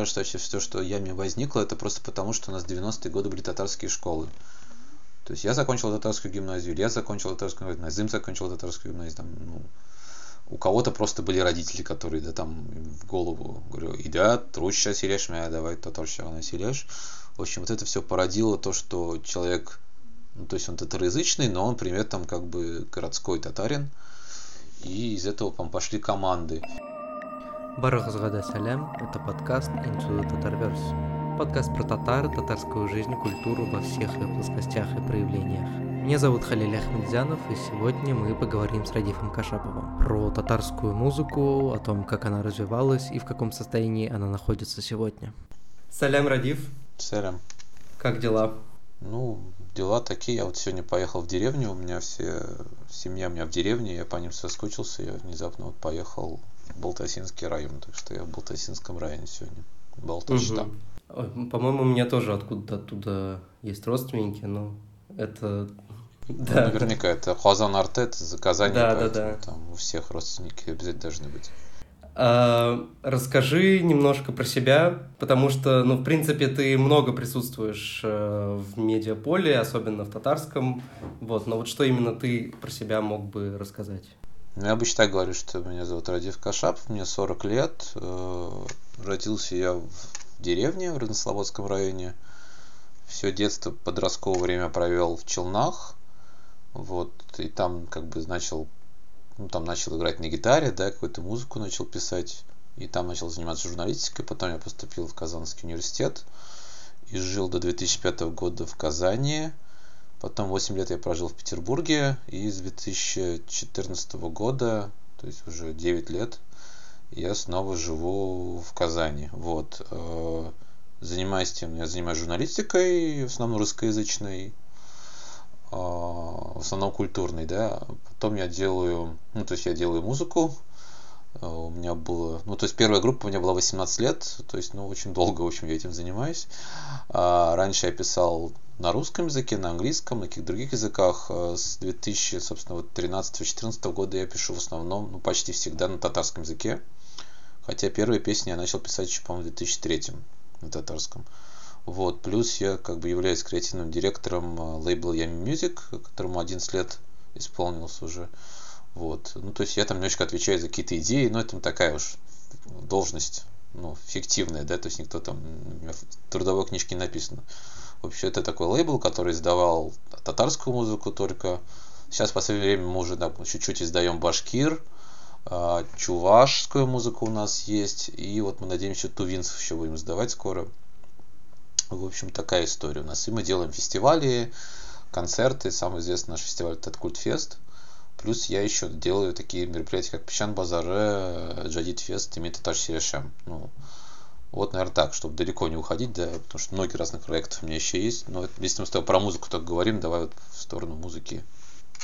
кажется, вообще все, что я мне возникло, это просто потому, что у нас в 90-е годы были татарские школы. То есть я закончил татарскую гимназию, я закончил татарскую гимназию, Назим закончил татарскую гимназию, там, ну, у кого-то просто были родители, которые, да, там, в голову, говорю, идят, русша селешь, меня давай татарщина селешь. В общем, вот это все породило то, что человек, ну, то есть он татароязычный, но он, например, там, как бы городской татарин, и из этого там пошли команды. Барыгызга салям, это подкаст Into the Tatarverse. Подкаст про татар, татарскую жизнь, культуру во всех ее плоскостях и проявлениях. Меня зовут Халиль Ахмедзянов, и сегодня мы поговорим с Радифом Кашаповым про татарскую музыку, о том, как она развивалась и в каком состоянии она находится сегодня. Салям, Радиф. Салям. Как дела? Ну, дела такие. Я вот сегодня поехал в деревню, у меня все семья у меня в деревне, я по ним соскучился, я внезапно вот поехал Балтасинский район, так что я в Балтасинском районе сегодня. Балташтаб. Угу. По-моему, у меня тоже откуда-то оттуда есть родственники, но это ну, да. наверняка это Хазан Артет, заказание, да, да, да. там у всех родственники обязательно должны быть. А, расскажи немножко про себя, потому что, ну, в принципе, ты много присутствуешь э, в медиаполе, особенно в татарском, вот, но вот что именно ты про себя мог бы рассказать? Ну, я обычно так говорю, что меня зовут Радив Кашапов, мне 40 лет, э, родился я в деревне в Роднослободском районе, все детство, подростковое время провел в Челнах, вот, и там как бы начал ну, там начал играть на гитаре, да, какую-то музыку начал писать, и там начал заниматься журналистикой, потом я поступил в Казанский университет и жил до 2005 года в Казани, потом 8 лет я прожил в Петербурге, и с 2014 года, то есть уже 9 лет, я снова живу в Казани, вот, э, занимаюсь тем, я занимаюсь журналистикой, в основном русскоязычной, а, в основном культурный, да. Потом я делаю, ну, то есть я делаю музыку. А, у меня было, ну, то есть первая группа у меня была 18 лет, то есть, ну, очень долго, в общем, я этим занимаюсь. А, раньше я писал на русском языке, на английском, на каких-то других языках. С 2000, собственно, вот 13-14 года я пишу в основном, ну, почти всегда на татарском языке. Хотя первые песни я начал писать еще, по-моему, в 2003 на татарском. Вот. Плюс я как бы являюсь креативным директором э, лейбла Yami Music, которому 11 лет исполнился уже. Вот. Ну, то есть я там немножко отвечаю за какие-то идеи, но это такая уж должность ну, фиктивная, да, то есть никто там в трудовой книжке не написано. Вообще это такой лейбл, который издавал татарскую музыку только. Сейчас в последнее время мы уже да, чуть-чуть издаем башкир, а, чувашскую музыку у нас есть, и вот мы надеемся, тувинцев еще будем издавать скоро. В общем, такая история у нас. И мы делаем фестивали, концерты. Самый известный наш фестиваль это Культфест. Плюс я еще делаю такие мероприятия, как Песчан Базаре, Джадид Фест и Метатаж Серешем. Ну, вот, наверное, так, чтобы далеко не уходить, да, потому что многие разных проектов у меня еще есть. Но если мы с тобой про музыку так говорим, давай вот в сторону музыки.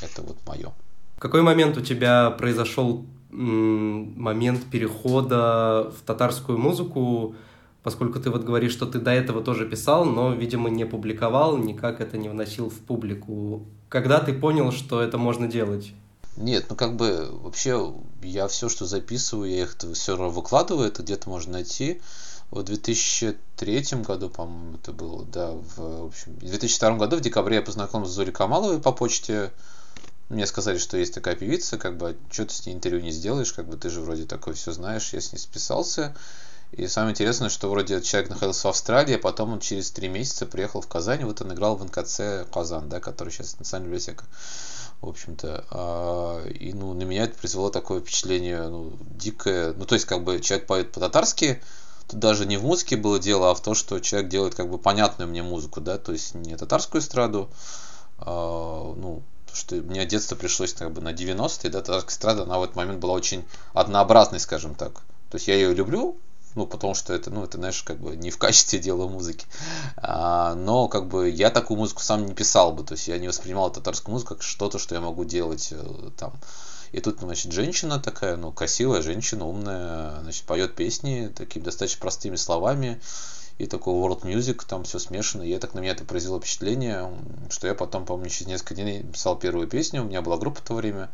Это вот мое. В какой момент у тебя произошел момент перехода в татарскую музыку? поскольку ты вот говоришь, что ты до этого тоже писал, но, видимо, не публиковал, никак это не вносил в публику. Когда ты понял, что это можно делать? Нет, ну как бы вообще я все, что записываю, я их все равно выкладываю, это где-то можно найти. В 2003 году, по-моему, это было, да, в, в общем, в 2002 году в декабре я познакомился с Зори Камаловой по почте. Мне сказали, что есть такая певица, как бы, а что ты с ней интервью не сделаешь, как бы ты же вроде такое все знаешь, я с ней списался. И самое интересное, что вроде человек находился в Австралии, а потом он через три месяца приехал в Казань, вот он играл в НКЦ Казан, да, который сейчас национальная библиотека. В общем-то, а, и ну, на меня это произвело такое впечатление, ну, дикое. Ну, то есть, как бы человек поет по-татарски, тут даже не в музыке было дело, а в том, что человек делает как бы понятную мне музыку, да, то есть не татарскую эстраду, а, ну, что мне детство пришлось как бы на 90-е, да, татарская эстрада, она в этот момент была очень однообразной, скажем так. То есть я ее люблю, ну, потому что это, ну, это, знаешь, как бы не в качестве дела музыки. А, но, как бы, я такую музыку сам не писал бы, то есть я не воспринимал татарскую музыку как что-то, что я могу делать э, там. И тут, значит, женщина такая, ну, красивая женщина, умная, значит, поет песни такими достаточно простыми словами, и такой world music, там все смешано, и это на меня это произвело впечатление, что я потом, помню, через несколько дней писал первую песню, у меня была группа в то время,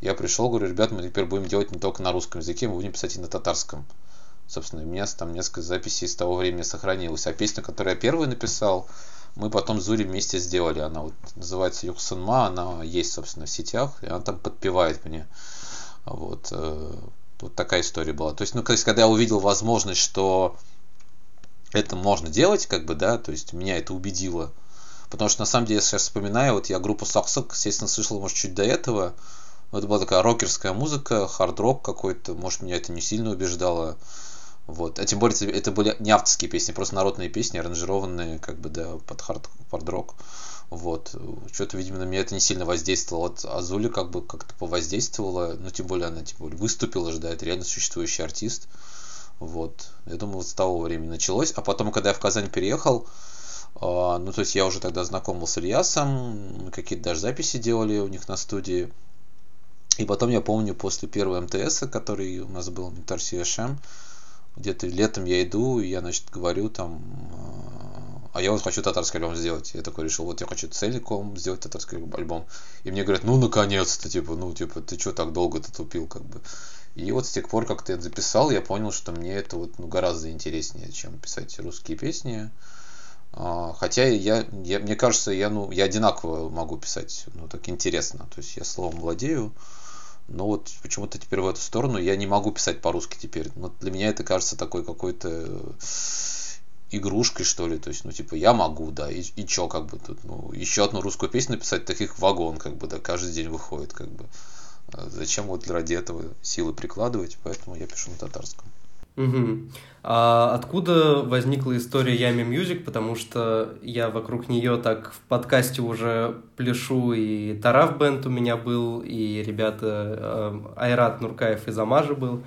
я пришел, говорю, ребят, мы теперь будем делать не только на русском языке, мы будем писать и на татарском. Собственно, у меня там несколько записей с того времени сохранилось. А песню, которую я первый написал, мы потом Зури вместе сделали. Она вот называется Юхсунма, она есть, собственно, в сетях, и она там подпевает мне. Вот, э, вот такая история была. То есть, ну, то есть, когда я увидел возможность, что это можно делать, как бы, да, то есть меня это убедило. Потому что на самом деле, я сейчас вспоминаю, вот я группу Саксок, естественно, слышал, может, чуть до этого. Но это была такая рокерская музыка, хард-рок какой-то, может, меня это не сильно убеждало. Вот. А тем более это были не авторские песни, просто народные песни, аранжированные как бы да, под хард, рок Вот. Что-то, видимо, на меня это не сильно воздействовало. Вот Азули как бы как-то повоздействовала, ну, тем более она тем более выступила же, да, это реально существующий артист. Вот. Я думаю, вот с того времени началось. А потом, когда я в Казань переехал, э, ну, то есть я уже тогда знакомился с Ильясом, какие-то даже записи делали у них на студии. И потом я помню, после первого МТС, который у нас был, Митар Сиэшем, где-то летом я иду, и я, значит, говорю там, э, а я вот хочу татарский альбом сделать. Я такой решил, вот я хочу целиком сделать татарский альбом. И мне говорят, ну, наконец-то, типа, ну, типа, ты что так долго-то тупил, как бы. И вот с тех пор, как ты это записал, я понял, что мне это вот ну, гораздо интереснее, чем писать русские песни. А, хотя я, я, мне кажется, я, ну, я одинаково могу писать, ну, так интересно. То есть я словом владею, но вот почему-то теперь в эту сторону я не могу писать по-русски теперь. Вот для меня это кажется такой какой-то игрушкой, что ли. То есть, ну, типа, я могу, да, и, и чё, как бы тут, ну, еще одну русскую песню написать, таких вагон, как бы, да, каждый день выходит, как бы. А зачем вот ради этого силы прикладывать, поэтому я пишу на татарском. Угу. А откуда возникла история Yummy Music? Потому что я вокруг нее так в подкасте уже пляшу, и Taraf Band у меня был, и ребята э, Айрат Нуркаев из Амажа был.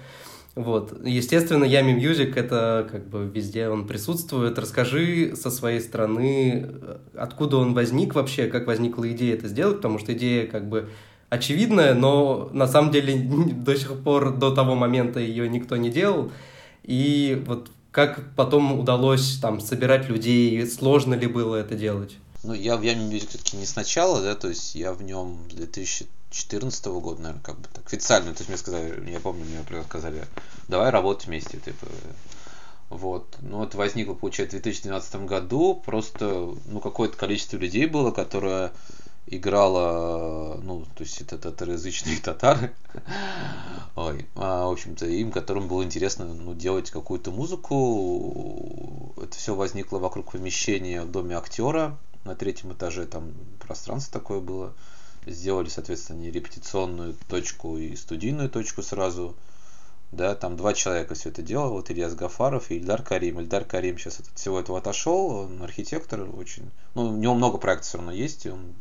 Вот. Естественно, Yummy Music это как бы везде он присутствует. Расскажи со своей стороны, откуда он возник вообще, как возникла идея это сделать, потому что идея как бы очевидная, но на самом деле до сих пор, до того момента ее никто не делал. И вот как потом удалось там собирать людей, сложно ли было это делать? Ну, я в Yummy Music все-таки не сначала, да, то есть я в нем 2014 года, наверное, как бы так официально, то есть мне сказали, я помню, мне сказали, давай работать вместе, типа, вот. Ну, вот возникло, получается, в 2012 году, просто, ну, какое-то количество людей было, которое играла, ну, то есть это татароязычные татары, Ой, а, в общем-то, им, которым было интересно ну, делать какую-то музыку. Это все возникло вокруг помещения в доме актера на третьем этаже, там пространство такое было. Сделали, соответственно, репетиционную точку и студийную точку сразу. Да, там два человека все это делало, вот Ильяс Гафаров и Ильдар Карим. Ильдар Карим сейчас от всего этого отошел, он архитектор очень, ну, у него много проектов все равно есть, и он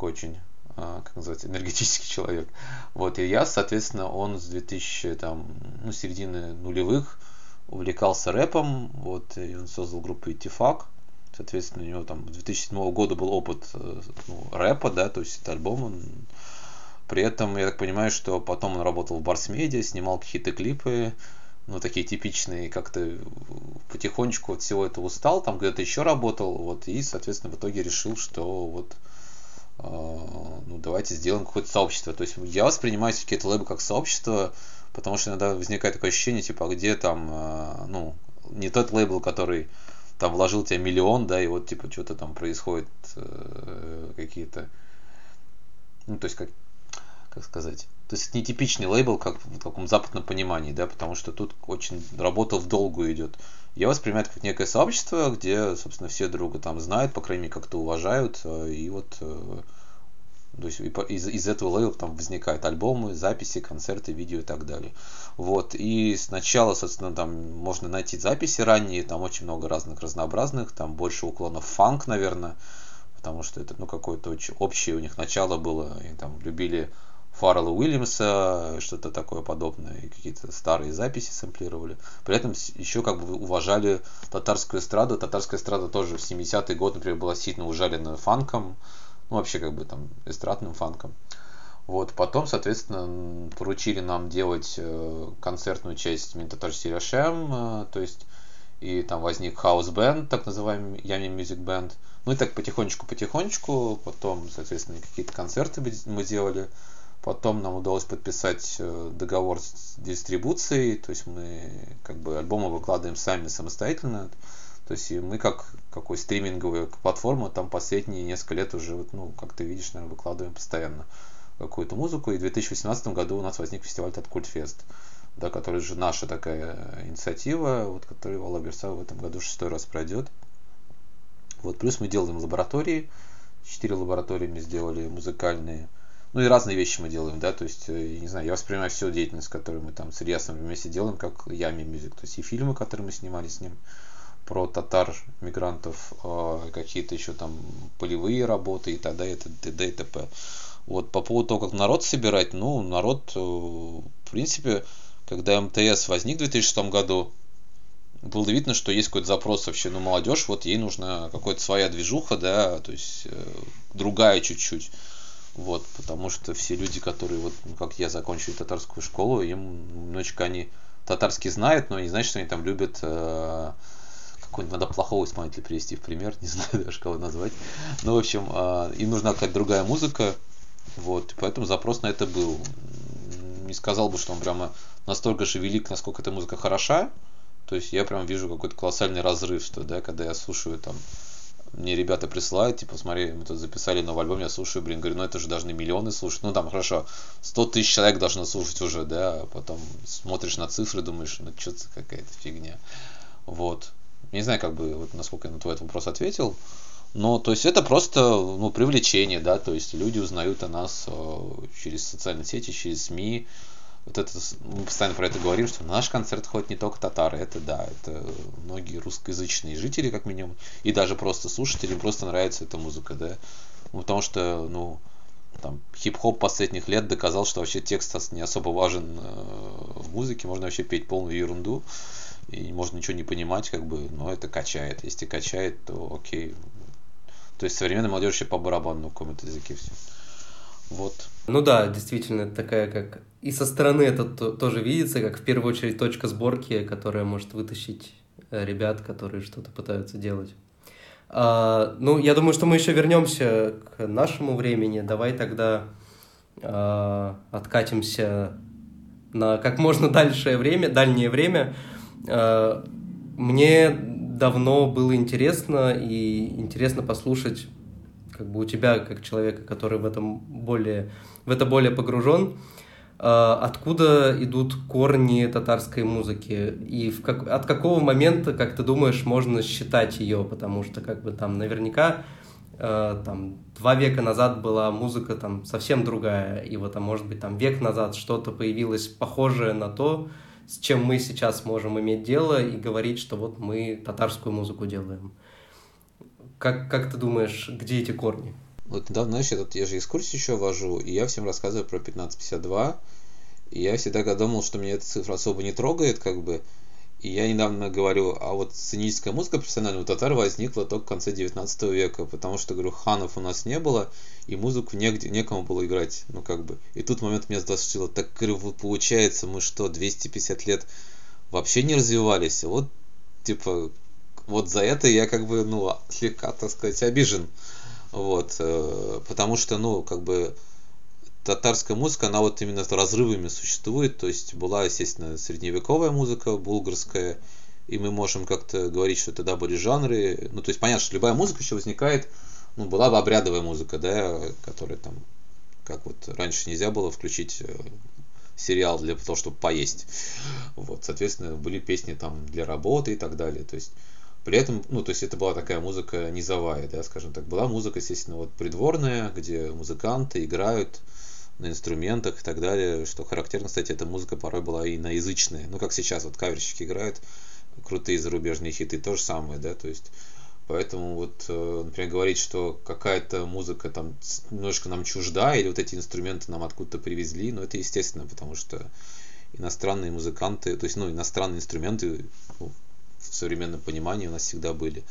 такой очень а, как называется, энергетический человек. Вот, и я, соответственно, он с 2000, там, ну, середины нулевых увлекался рэпом, вот, и он создал группу Итифак, соответственно, у него там с 2007 года был опыт э, ну, рэпа, да, то есть это альбом, он... при этом, я так понимаю, что потом он работал в Барс Медиа, снимал какие-то клипы, ну, такие типичные, как-то потихонечку от всего этого устал, там где-то еще работал, вот, и, соответственно, в итоге решил, что вот ну, давайте сделаем какое-то сообщество. То есть я воспринимаю все-таки это как сообщество, потому что иногда возникает такое ощущение, типа, а где там, а, ну, не тот лейбл, который там вложил тебе миллион, да, и вот, типа, что-то там происходит, э, какие-то, ну, то есть, как, как сказать, то есть это не типичный лейбл, как в таком западном понимании, да, потому что тут очень работа в долгу идет. Я воспринимаю это как некое сообщество, где, собственно, все друга там знают, по крайней мере, как-то уважают, э, и вот э, то есть из, из этого лейбла там возникают альбомы, записи, концерты, видео и так далее. Вот. И сначала, собственно, там можно найти записи ранние, там очень много разных разнообразных, там больше уклонов фанк, наверное, потому что это ну какое-то очень общее у них начало было, и там любили Фаррелла Уильямса, что-то такое подобное, и какие-то старые записи сэмплировали. При этом еще как бы уважали татарскую эстраду. Татарская эстрада тоже в 70-е годы, например, была сильно ужалена фанком, ну вообще как бы там эстрадным фанком. Вот, потом, соответственно, поручили нам делать э, концертную часть Минтатар Сирешем, э, то есть и там возник хаус бенд, так называемый Ями Music Band. Ну и так потихонечку-потихонечку, потом, соответственно, какие-то концерты мы делали Потом нам удалось подписать э, договор с дистрибуцией, то есть мы как бы альбомы выкладываем сами самостоятельно. То есть мы как какой стриминговая платформа, там последние несколько лет уже, вот, ну, как ты видишь, наверное, выкладываем постоянно какую-то музыку. И в 2018 году у нас возник фестиваль Таткультфест, да, который же наша такая инициатива, вот, который в Алаберса в этом году шестой раз пройдет. Вот, плюс мы делаем лаборатории, четыре лаборатории мы сделали музыкальные – ну и разные вещи мы делаем, да, то есть, э, я не знаю, я воспринимаю всю деятельность, которую мы там с Ильясом вместе делаем, как Ями Мюзик, то есть и фильмы, которые мы снимали с ним, про татар, мигрантов, а, какие-то еще там полевые работы и т.д. и т.д. и т.п. Вот по поводу того, как народ собирать, ну, народ, э, в принципе, когда МТС возник в 2006 году, было видно, что есть какой-то запрос вообще, ну, молодежь, вот ей нужна какая-то своя движуха, да, то есть э, другая чуть-чуть. Вот, потому что все люди, которые, вот, ну, как я, закончили татарскую школу, им немножечко они татарский знают, но не значит, что они там любят э, какого-нибудь надо плохого исполнителя привести в пример, не знаю даже кого назвать. Ну, в общем, э, им нужна какая-то другая музыка, вот, поэтому запрос на это был. Не сказал бы, что он прямо настолько же велик, насколько эта музыка хороша, то есть я прям вижу какой-то колоссальный разрыв, что, да, когда я слушаю там мне ребята присылают, типа, смотри, мы тут записали новый альбом, я слушаю, блин, говорю, ну это же должны миллионы слушать. Ну там, хорошо, 100 тысяч человек должно слушать уже, да, а потом смотришь на цифры, думаешь, ну что-то какая-то фигня. Вот. Не знаю, как бы, вот насколько я на твой вопрос ответил. Но, то есть, это просто, ну, привлечение, да, то есть, люди узнают о нас э, через социальные сети, через СМИ, вот это, мы постоянно про это говорим, что наш концерт ходит не только татары, это да, это многие русскоязычные жители, как минимум, и даже просто слушатели, просто нравится эта музыка, да, ну, потому что, ну, там, хип-хоп последних лет доказал, что вообще текст не особо важен э, в музыке, можно вообще петь полную ерунду, и можно ничего не понимать, как бы, но это качает, если качает, то окей. То есть современная молодежь вообще по барабану на каком-то языке все. Вот. Ну да, действительно, такая как... И со стороны это тоже видится, как в первую очередь точка сборки, которая может вытащить э, ребят, которые что-то пытаются делать. А, ну, я думаю, что мы еще вернемся к нашему времени. Давай тогда а, откатимся на как можно дальшее время, дальнее время. А, мне давно было интересно и интересно послушать как бы у тебя, как человека, который в этом более, в это более погружен, а, откуда идут корни татарской музыки и в как, от какого момента, как ты думаешь, можно считать ее, потому что как бы там наверняка а, там два века назад была музыка там совсем другая, и вот, а может быть там век назад что-то появилось похожее на то, с чем мы сейчас можем иметь дело и говорить, что вот мы татарскую музыку делаем. Как, как ты думаешь, где эти корни? Вот недавно, знаешь, я, тут, я же экскурсии еще вожу, и я всем рассказываю про 1552, и я всегда думал, что меня эта цифра особо не трогает, как бы, и я недавно говорю, а вот сценическая музыка профессиональная у татар возникла только в конце 19 века, потому что, говорю, ханов у нас не было, и музыку негде, некому было играть, ну как бы. И тут момент меня сдошило, так говорю, получается, мы что, 250 лет вообще не развивались, вот, типа, вот за это я как бы, ну, слегка, так сказать, обижен. Вот, э, потому что, ну, как бы, татарская музыка, она вот именно с разрывами существует, то есть была, естественно, средневековая музыка, булгарская, и мы можем как-то говорить, что тогда были жанры, ну, то есть понятно, что любая музыка еще возникает, ну, была бы обрядовая музыка, да, которая там, как вот раньше нельзя было включить э, сериал для того, чтобы поесть. Вот, соответственно, были песни там для работы и так далее. То есть при этом, ну, то есть это была такая музыка низовая, да, скажем так. Была музыка, естественно, вот придворная, где музыканты играют на инструментах и так далее. Что характерно, кстати, эта музыка порой была и иноязычная. Ну, как сейчас вот каверщики играют крутые зарубежные хиты, то же самое, да, то есть Поэтому вот, э, например, говорить, что какая-то музыка там немножко нам чужда, или вот эти инструменты нам откуда-то привезли, ну это естественно, потому что иностранные музыканты, то есть, ну, иностранные инструменты ну, в современном понимании у нас всегда были.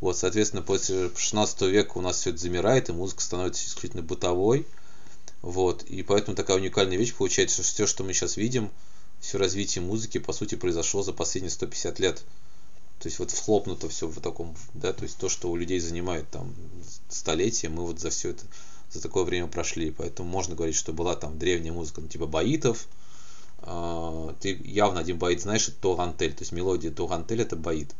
Вот, соответственно, после 16 века у нас все это замирает, и музыка становится исключительно бытовой. Вот, и поэтому такая уникальная вещь получается, что все, что мы сейчас видим, все развитие музыки, по сути, произошло за последние 150 лет. То есть вот вхлопнуто все в таком, да, то есть то, что у людей занимает там столетия, мы вот за все это, за такое время прошли, поэтому можно говорить, что была там древняя музыка, ну, типа баитов, ты явно один баит знаешь, это Тугантель, то есть мелодия Тугантель это баит.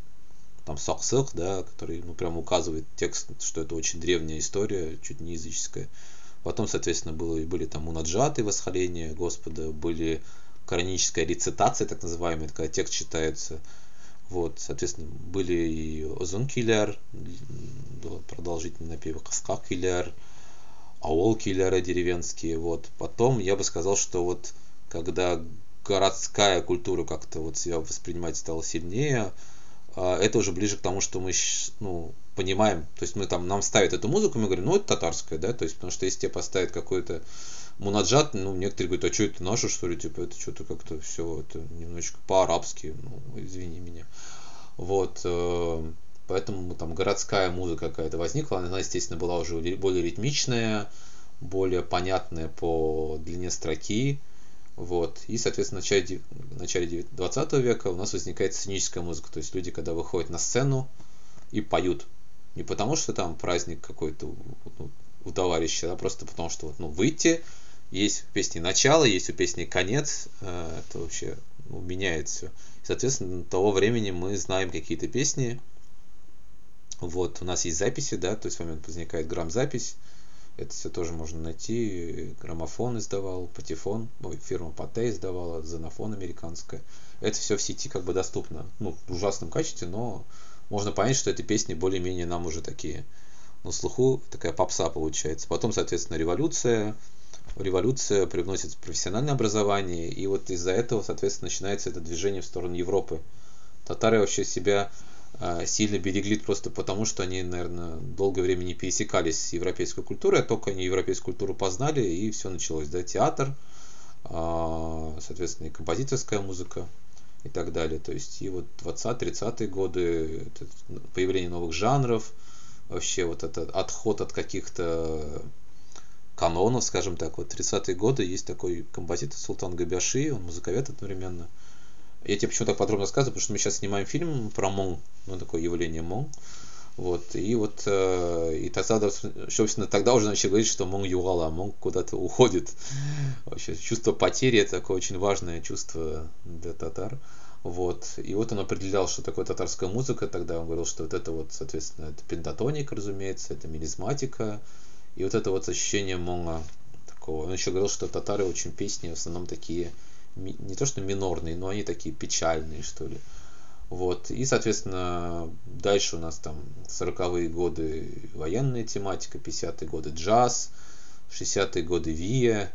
Там Саксых, да, который, ну, прям указывает текст, что это очень древняя история, чуть не языческая. Потом, соответственно, было, были там унаджаты, восхваления Господа, были кораническая рецитация, так называемая, когда текст читается. Вот, соответственно, были и Озун Киллер, продолжительные напевы Каска Киллер, Аол Киллера деревенские. Вот. Потом я бы сказал, что вот когда городская культура как-то вот себя воспринимать стала сильнее, а, это уже ближе к тому, что мы ну, понимаем, то есть мы там, нам ставят эту музыку, мы говорим, ну это татарская, да, то есть потому что если тебе поставят какой-то мунаджат, ну некоторые говорят, а что это наше, что ли, типа это что-то как-то все, это немножечко по-арабски, ну извини меня. Вот, э, поэтому там городская музыка какая-то возникла, она, естественно, была уже более ритмичная, более понятная по длине строки, вот. И, соответственно, в начале, в начале 20 века у нас возникает сценическая музыка. То есть люди, когда выходят на сцену и поют. Не потому, что там праздник какой-то у, у товарища, а просто потому, что вот, ну, выйти, есть у песни начало, есть у песни конец, э, это вообще ну, меняет все. Соответственно, того времени мы знаем какие-то песни. Вот, у нас есть записи, да, то есть в момент возникает грамм-запись, это все тоже можно найти. Граммофон издавал, Патефон, фирма Пате издавала, Зенофон американская. Это все в сети как бы доступно. Ну, в ужасном качестве, но можно понять, что эти песни более-менее нам уже такие на слуху, такая попса получается. Потом, соответственно, революция. Революция привносит профессиональное образование, и вот из-за этого, соответственно, начинается это движение в сторону Европы. Татары вообще себя сильно берегли просто потому, что они, наверное, долгое время не пересекались с европейской культурой, а только они европейскую культуру познали, и все началось, да, театр, а, соответственно, и композиторская музыка и так далее. То есть и вот 20-30-е годы, появление новых жанров, вообще вот этот отход от каких-то канонов, скажем так, вот 30-е годы есть такой композитор Султан Габяши, он музыковед одновременно, я тебе почему так подробно рассказываю, потому что мы сейчас снимаем фильм про Мон, ну такое явление Мон. Вот, и вот, э, и тогда, собственно, тогда уже начали говорить, что Мон Югала, Мон куда-то уходит. Вообще, чувство потери это такое очень важное чувство для татар. Вот. И вот он определял, что такое татарская музыка. Тогда он говорил, что вот это вот, соответственно, это пентатоник, разумеется, это мелизматика. И вот это вот ощущение Монга такого. Он еще говорил, что татары очень песни в основном такие не то что минорные, но они такие печальные, что ли. Вот. И, соответственно, дальше у нас там 40-е годы военная тематика, 50-е годы джаз, 60-е годы вия,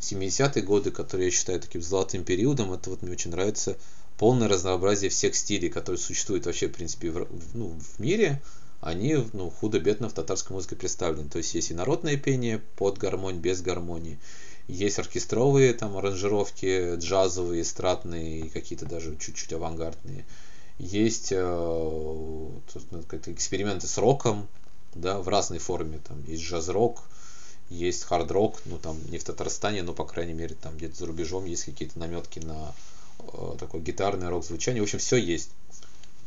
70-е годы, которые я считаю таким золотым периодом, это вот мне очень нравится полное разнообразие всех стилей, которые существуют вообще, в принципе, в, ну, в мире, они ну, худо-бедно в татарской музыке представлены. То есть есть и народное пение под гармонь, без гармонии, есть оркестровые там аранжировки, джазовые, эстрадные, какие-то даже чуть-чуть авангардные. Есть э, ну, эксперименты с роком, да, в разной форме. Там есть джаз-рок, есть хард-рок, ну там не в Татарстане, но по крайней мере там где-то за рубежом есть какие-то наметки на э, такое гитарное рок-звучание. В общем, все есть.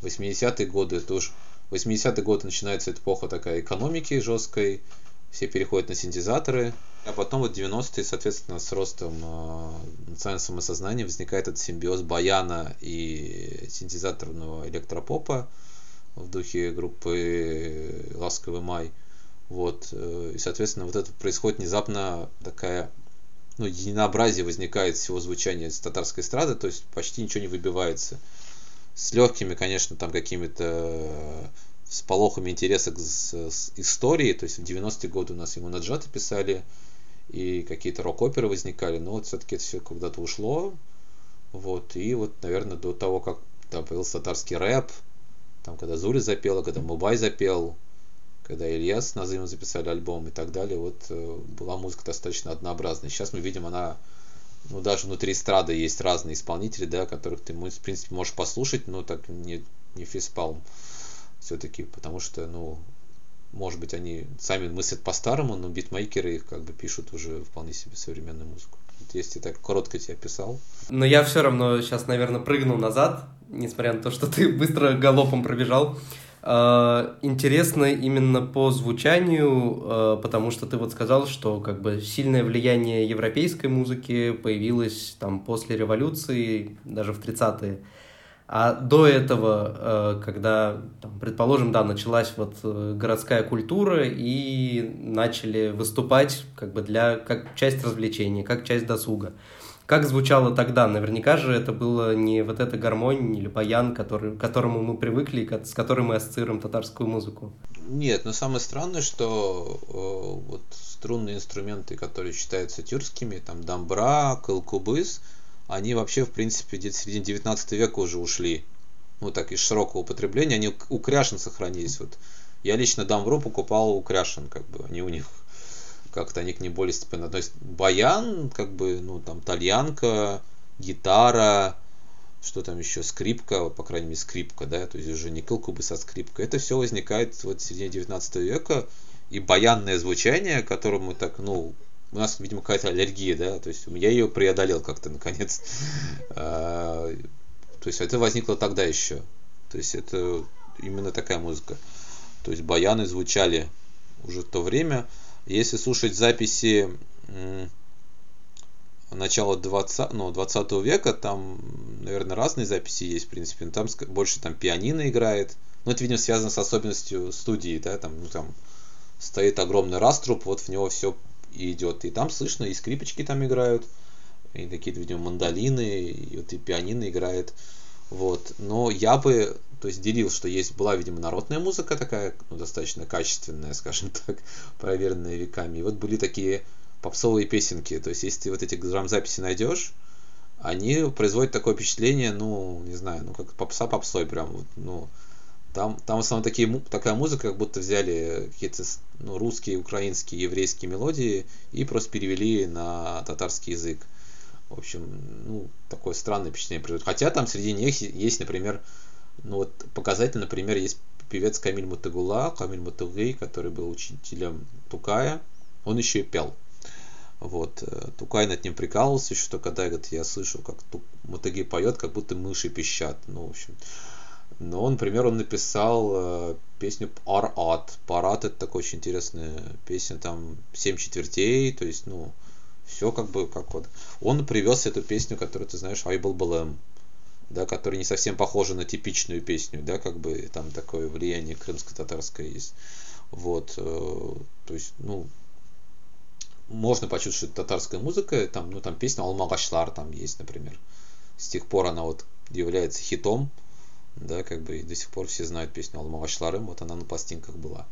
80-е годы тоже. 80-е годы начинается эпоха такая экономики жесткой, все переходят на синтезаторы, а потом вот 90-е, соответственно, с ростом э, национального самосознания возникает этот симбиоз баяна и синтезаторного электропопа в духе группы «Ласковый май». Вот. Э, и, соответственно, вот это происходит внезапно такая ну, единообразие возникает всего звучания с татарской эстрады, то есть почти ничего не выбивается. С легкими, конечно, там какими-то с полохами интереса к истории, то есть в 90-е годы у нас ему наджаты писали, и какие-то рок-оперы возникали, но вот все-таки это все куда-то ушло. Вот, и вот, наверное, до того, как там появился татарский рэп, там, когда Зули запела, когда Мубай запел, когда Илья с Назымом записали альбом и так далее, вот э, была музыка достаточно однообразная. Сейчас мы видим, она, ну, даже внутри эстрады есть разные исполнители, да, которых ты, в принципе, можешь послушать, но так не, не фейспалм все-таки, потому что, ну, может быть, они сами мыслят по-старому, но битмейкеры их как бы пишут уже вполне себе современную музыку. Вот если так коротко тебе описал. Но я все равно сейчас, наверное, прыгнул назад, несмотря на то, что ты быстро галопом пробежал. А, интересно именно по звучанию, а, потому что ты вот сказал, что как бы сильное влияние европейской музыки появилось там после революции, даже в 30-е. А до этого, а, когда, там, предположим, да, началась вот э, городская культура и начали выступать как бы для, как часть развлечения, как часть досуга. Как звучало тогда? Наверняка же это было не вот эта гармония или баян, который, к которому мы привыкли, с которым мы ассоциируем татарскую музыку. Нет, но самое странное, что э, вот струнные инструменты, которые считаются тюркскими, там дамбра, кылкубыс, они вообще, в принципе, где-то в середине 19 века уже ушли. Ну, так, из широкого употребления. Они у кряшин сохранились. Вот я лично дамбру покупал у кряшин, как бы, они у них как-то они к ней более степенно относятся. Баян, как бы, ну, там, тальянка, гитара, что там еще, скрипка, по крайней мере, скрипка, да, то есть уже не кылкубы со скрипкой. Это все возникает вот в середине 19 века, и баянное звучание, которому так, ну, у нас, видимо, какая-то аллергия, да, то есть я ее преодолел как-то наконец. А, то есть это возникло тогда еще. То есть это именно такая музыка. То есть баяны звучали уже в то время. Если слушать записи начала 20, ну, 20 века, там, наверное, разные записи есть, в принципе. Но там больше там пианино играет. Но это, видимо, связано с особенностью студии, да, там, ну, там стоит огромный раструб, вот в него все идет. И там слышно, и скрипочки там играют, и какие-то, видимо, мандолины, и вот и пианино играет. Вот. Но я бы то есть делил, что есть была, видимо, народная музыка такая, ну, достаточно качественная, скажем так, проверенная веками. И вот были такие попсовые песенки. То есть, если ты вот эти драм-записи найдешь, они производят такое впечатление, ну, не знаю, ну, как попса попсой прям, ну, там, там в основном такие, такая музыка, как будто взяли какие-то ну, русские, украинские, еврейские мелодии и просто перевели на татарский язык. В общем, ну, такое странное впечатление. Хотя там среди них есть, например, ну вот показатель, например, есть певец Камиль Мутагула, Камиль Мутагей, который был учителем Тукая, он еще и пел. Вот, э, Тукай над ним прикалывался, что когда говорит, я слышу, как Мутаги поет, как будто мыши пищат. Ну, в общем. Но, например, он написал э, песню Арат. Парат это такая очень интересная песня, там семь четвертей, то есть, ну, все как бы как вот. Он привез эту песню, которую ты знаешь, Айбл Балем да, которая не совсем похожа на типичную песню, да, как бы там такое влияние крымско-татарское есть. Вот, э, то есть, ну, можно почувствовать, что это татарская музыка, там, ну, там песня Алмагашлар там есть, например. С тех пор она вот является хитом, да, как бы и до сих пор все знают песню Алмагашларым, вот она на пластинках была.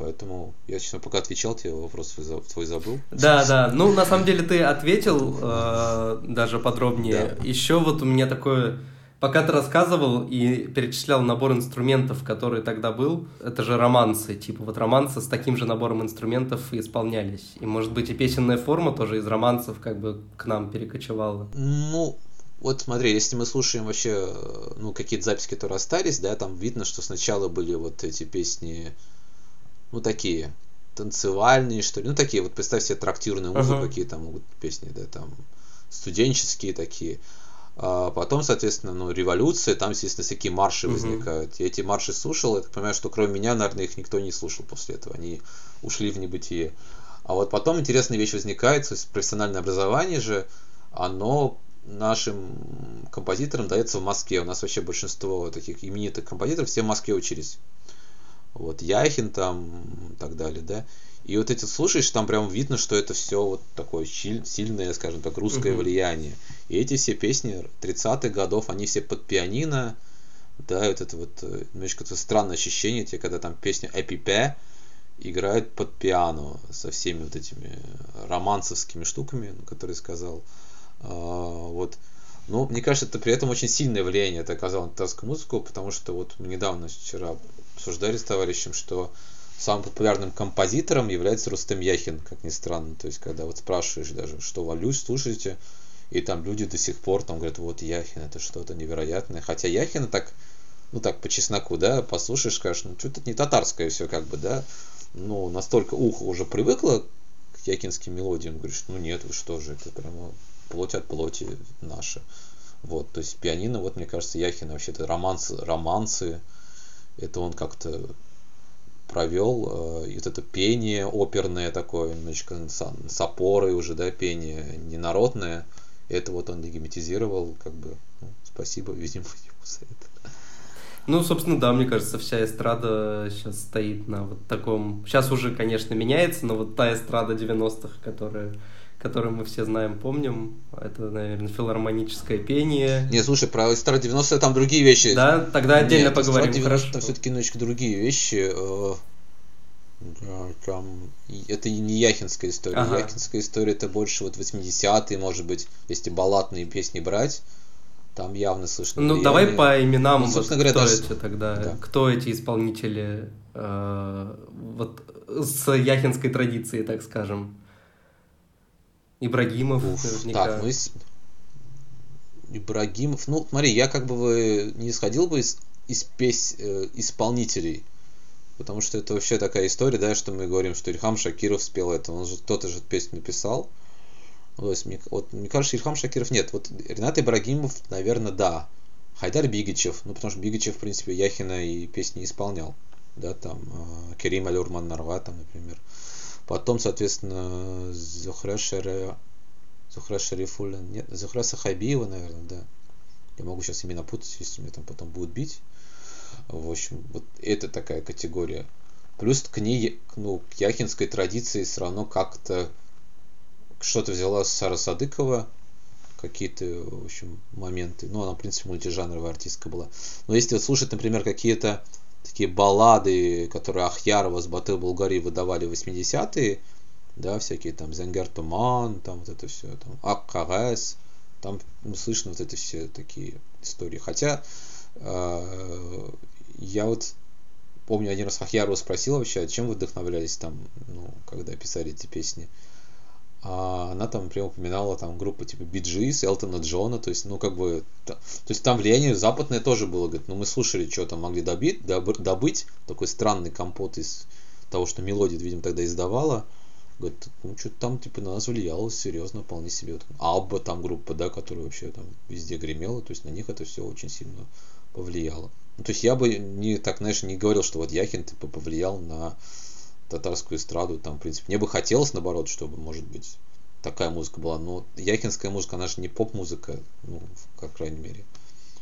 Поэтому я, честно, пока отвечал, тебе вопрос твой забыл. Да, да. Ну, на самом деле, ты ответил э, даже подробнее. Да. Еще вот у меня такое... Пока ты рассказывал и перечислял набор инструментов, который тогда был, это же романсы. Типа вот романсы с таким же набором инструментов исполнялись. И, может быть, и песенная форма тоже из романсов как бы к нам перекочевала. Ну, вот смотри, если мы слушаем вообще, ну, какие-то записи, которые остались, да, там видно, что сначала были вот эти песни ну, такие танцевальные, что ли. Ну, такие, вот представь себе трактирную музыку, uh-huh. какие там могут песни, да, там студенческие такие. А потом, соответственно, ну, революция, там, естественно, всякие марши uh-huh. возникают. Я эти марши слушал, я так понимаю, что кроме меня, наверное, их никто не слушал после этого. Они ушли в небытие. А вот потом интересная вещь возникает, то есть профессиональное образование же, оно нашим композиторам дается в Москве. У нас вообще большинство таких именитых композиторов все в Москве учились вот Яхин там и так далее, да. И вот эти слушаешь, там прям видно, что это все вот такое сильное, скажем так, русское uh-huh. влияние. И эти все песни 30-х годов, они все под пианино, да, вот это вот э, немножко это странное ощущение, тебе, когда там песня Эпипе играют под пиано со всеми вот этими романсовскими штуками, которые сказал. А, вот. Но мне кажется, это при этом очень сильное влияние это оказало на татарскую музыку, потому что вот недавно вчера обсуждали с товарищем, что самым популярным композитором является Рустем Яхин, как ни странно. То есть, когда вот спрашиваешь даже, что вы слушаете, и там люди до сих пор там говорят, вот Яхин, это что-то невероятное. Хотя Яхина так, ну так, по чесноку, да, послушаешь, скажешь, ну что-то не татарское все как бы, да. Ну, настолько ухо уже привыкло к яхинским мелодиям, говоришь, ну нет, вы что же, это прямо плоть от плоти наши. Вот, то есть пианино, вот мне кажется, Яхина вообще-то романсы, романсы, это он как-то провел, э, и вот это пение оперное такое, немножечко с, опорой уже, да, пение не народное, это вот он легимитизировал, как бы, ну, спасибо, видимо, ему за это. Ну, собственно, да, мне кажется, вся эстрада сейчас стоит на вот таком... Сейчас уже, конечно, меняется, но вот та эстрада 90-х, которая которую мы все знаем, помним. Это, наверное, филармоническое пение. Не, слушай, про эстраду 90 там другие вещи. Да, тогда отдельно Нет, поговорим. 90 хорошо. там все-таки немножечко другие вещи. Э, там, это не яхинская история. Ага. Яхинская история это больше вот 80-е, может быть, если балладные песни брать. Там явно слышно. Ну, давай по именам, ну, собственно вот, говоря, кто даже... эти тогда, да. кто эти исполнители э, вот с яхинской традицией, так скажем. Ибрагимов, Уф, наверняка. Так, ну, из... Ибрагимов, ну, смотри, я как бы не исходил бы из, из песь э, исполнителей, потому что это вообще такая история, да, что мы говорим, что Ильхам Шакиров спел это, он же кто-то же песню написал. То есть, мне, вот, мне кажется, Ильхам Шакиров нет. Вот Ренат Ибрагимов, наверное, да. Хайдар Бигичев, ну, потому что Бигичев, в принципе, Яхина и песни исполнял. Да, там, э, Керим Алюрман Нарва, там, например. Потом, соответственно, Зухра Шере... Зухра. Нет, Зухра Сахабиева, наверное, да. Я могу сейчас имена путать, если меня там потом будут бить. В общем, вот это такая категория. Плюс к ней, ну, к яхинской традиции все равно как-то что-то взяла Сара Садыкова, какие-то, в общем, моменты. Ну, она, в принципе, мультижанровая артистка была. Но если вот слушать, например, какие-то такие баллады, которые Ахьярова с Батыр Булгари выдавали в 80-е, да, всякие там Зенгер Туман, там вот это все, там Аккарес, там ну, слышно вот эти все такие истории. Хотя э, я вот помню один раз Ахьярова спросил вообще, чем вы вдохновлялись там, ну, когда писали эти песни а она там прям упоминала там группы типа Биджис, Элтона Джона, то есть, ну, как бы, то, то есть там влияние западное тоже было, говорит, ну, мы слушали, что там могли добить, добыть, такой странный компот из того, что мелодия, видимо, тогда издавала, говорит, ну, что-то там, типа, на нас влияло серьезно, вполне себе, вот, Абба там группа, да, которая вообще там везде гремела, то есть на них это все очень сильно повлияло. Ну, то есть я бы не так, знаешь, не говорил, что вот Яхин, типа, повлиял на татарскую эстраду. Там, в принципе, мне бы хотелось, наоборот, чтобы, может быть, такая музыка была. Но яхинская музыка, она же не поп-музыка, ну, как крайней мере.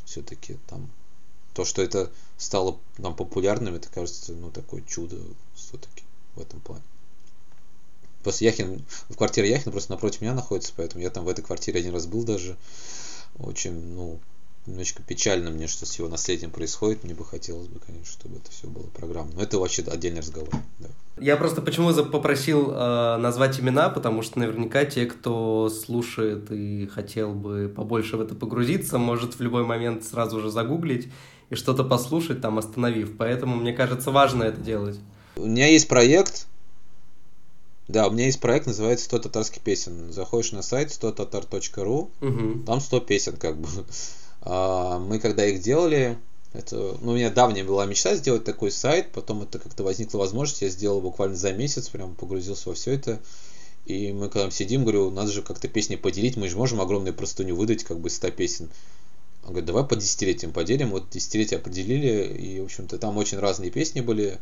Все-таки там то, что это стало нам популярным, это кажется, ну, такое чудо все-таки в этом плане. Просто Яхин, в квартире Яхина просто напротив меня находится, поэтому я там в этой квартире один раз был даже. Очень, ну, немножечко печально мне, что с его наследием происходит. Мне бы хотелось бы, конечно, чтобы это все было программно. Но это вообще отдельный разговор. Да. Я просто почему попросил э, назвать имена, потому что наверняка те, кто слушает и хотел бы побольше в это погрузиться, может в любой момент сразу же загуглить и что-то послушать, там остановив. Поэтому мне кажется важно это делать. У меня есть проект, да, у меня есть проект, называется 100 татарских песен. Заходишь на сайт 100tatar.ru, угу. там 100 песен как бы. А, мы когда их делали, это, ну, у меня давняя была мечта сделать такой сайт, потом это как-то возникла возможность, я сделал буквально за месяц, прям погрузился во все это. И мы когда сидим, говорю, надо же как-то песни поделить, мы же можем огромную простыню выдать, как бы 100 песен. Он говорит, давай по десятилетиям поделим. Вот десятилетия поделили, и, в общем-то, там очень разные песни были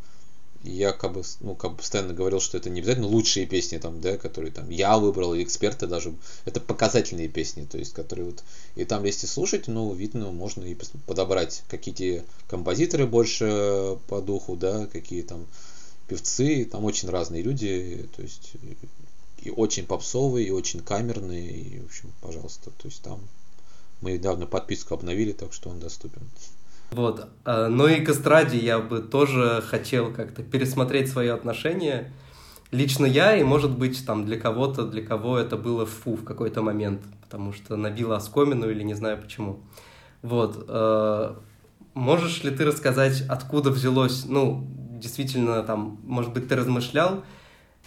я как бы, ну, как бы постоянно говорил, что это не обязательно лучшие песни, там, да, которые там я выбрал, или эксперты даже, это показательные песни, то есть, которые вот, и там, если слушать, ну, видно, можно и подобрать какие-то композиторы больше по духу, да, какие там певцы, там очень разные люди, то есть, и очень попсовые, и очень камерные, и, в общем, пожалуйста, то есть, там мы недавно подписку обновили, так что он доступен. Вот. А, ну и к эстраде я бы тоже хотел как-то пересмотреть свое отношение. Лично я, и может быть там для кого-то, для кого это было фу в какой-то момент, потому что набило оскомину или не знаю почему. Вот. А, можешь ли ты рассказать, откуда взялось, ну, действительно, там, может быть, ты размышлял,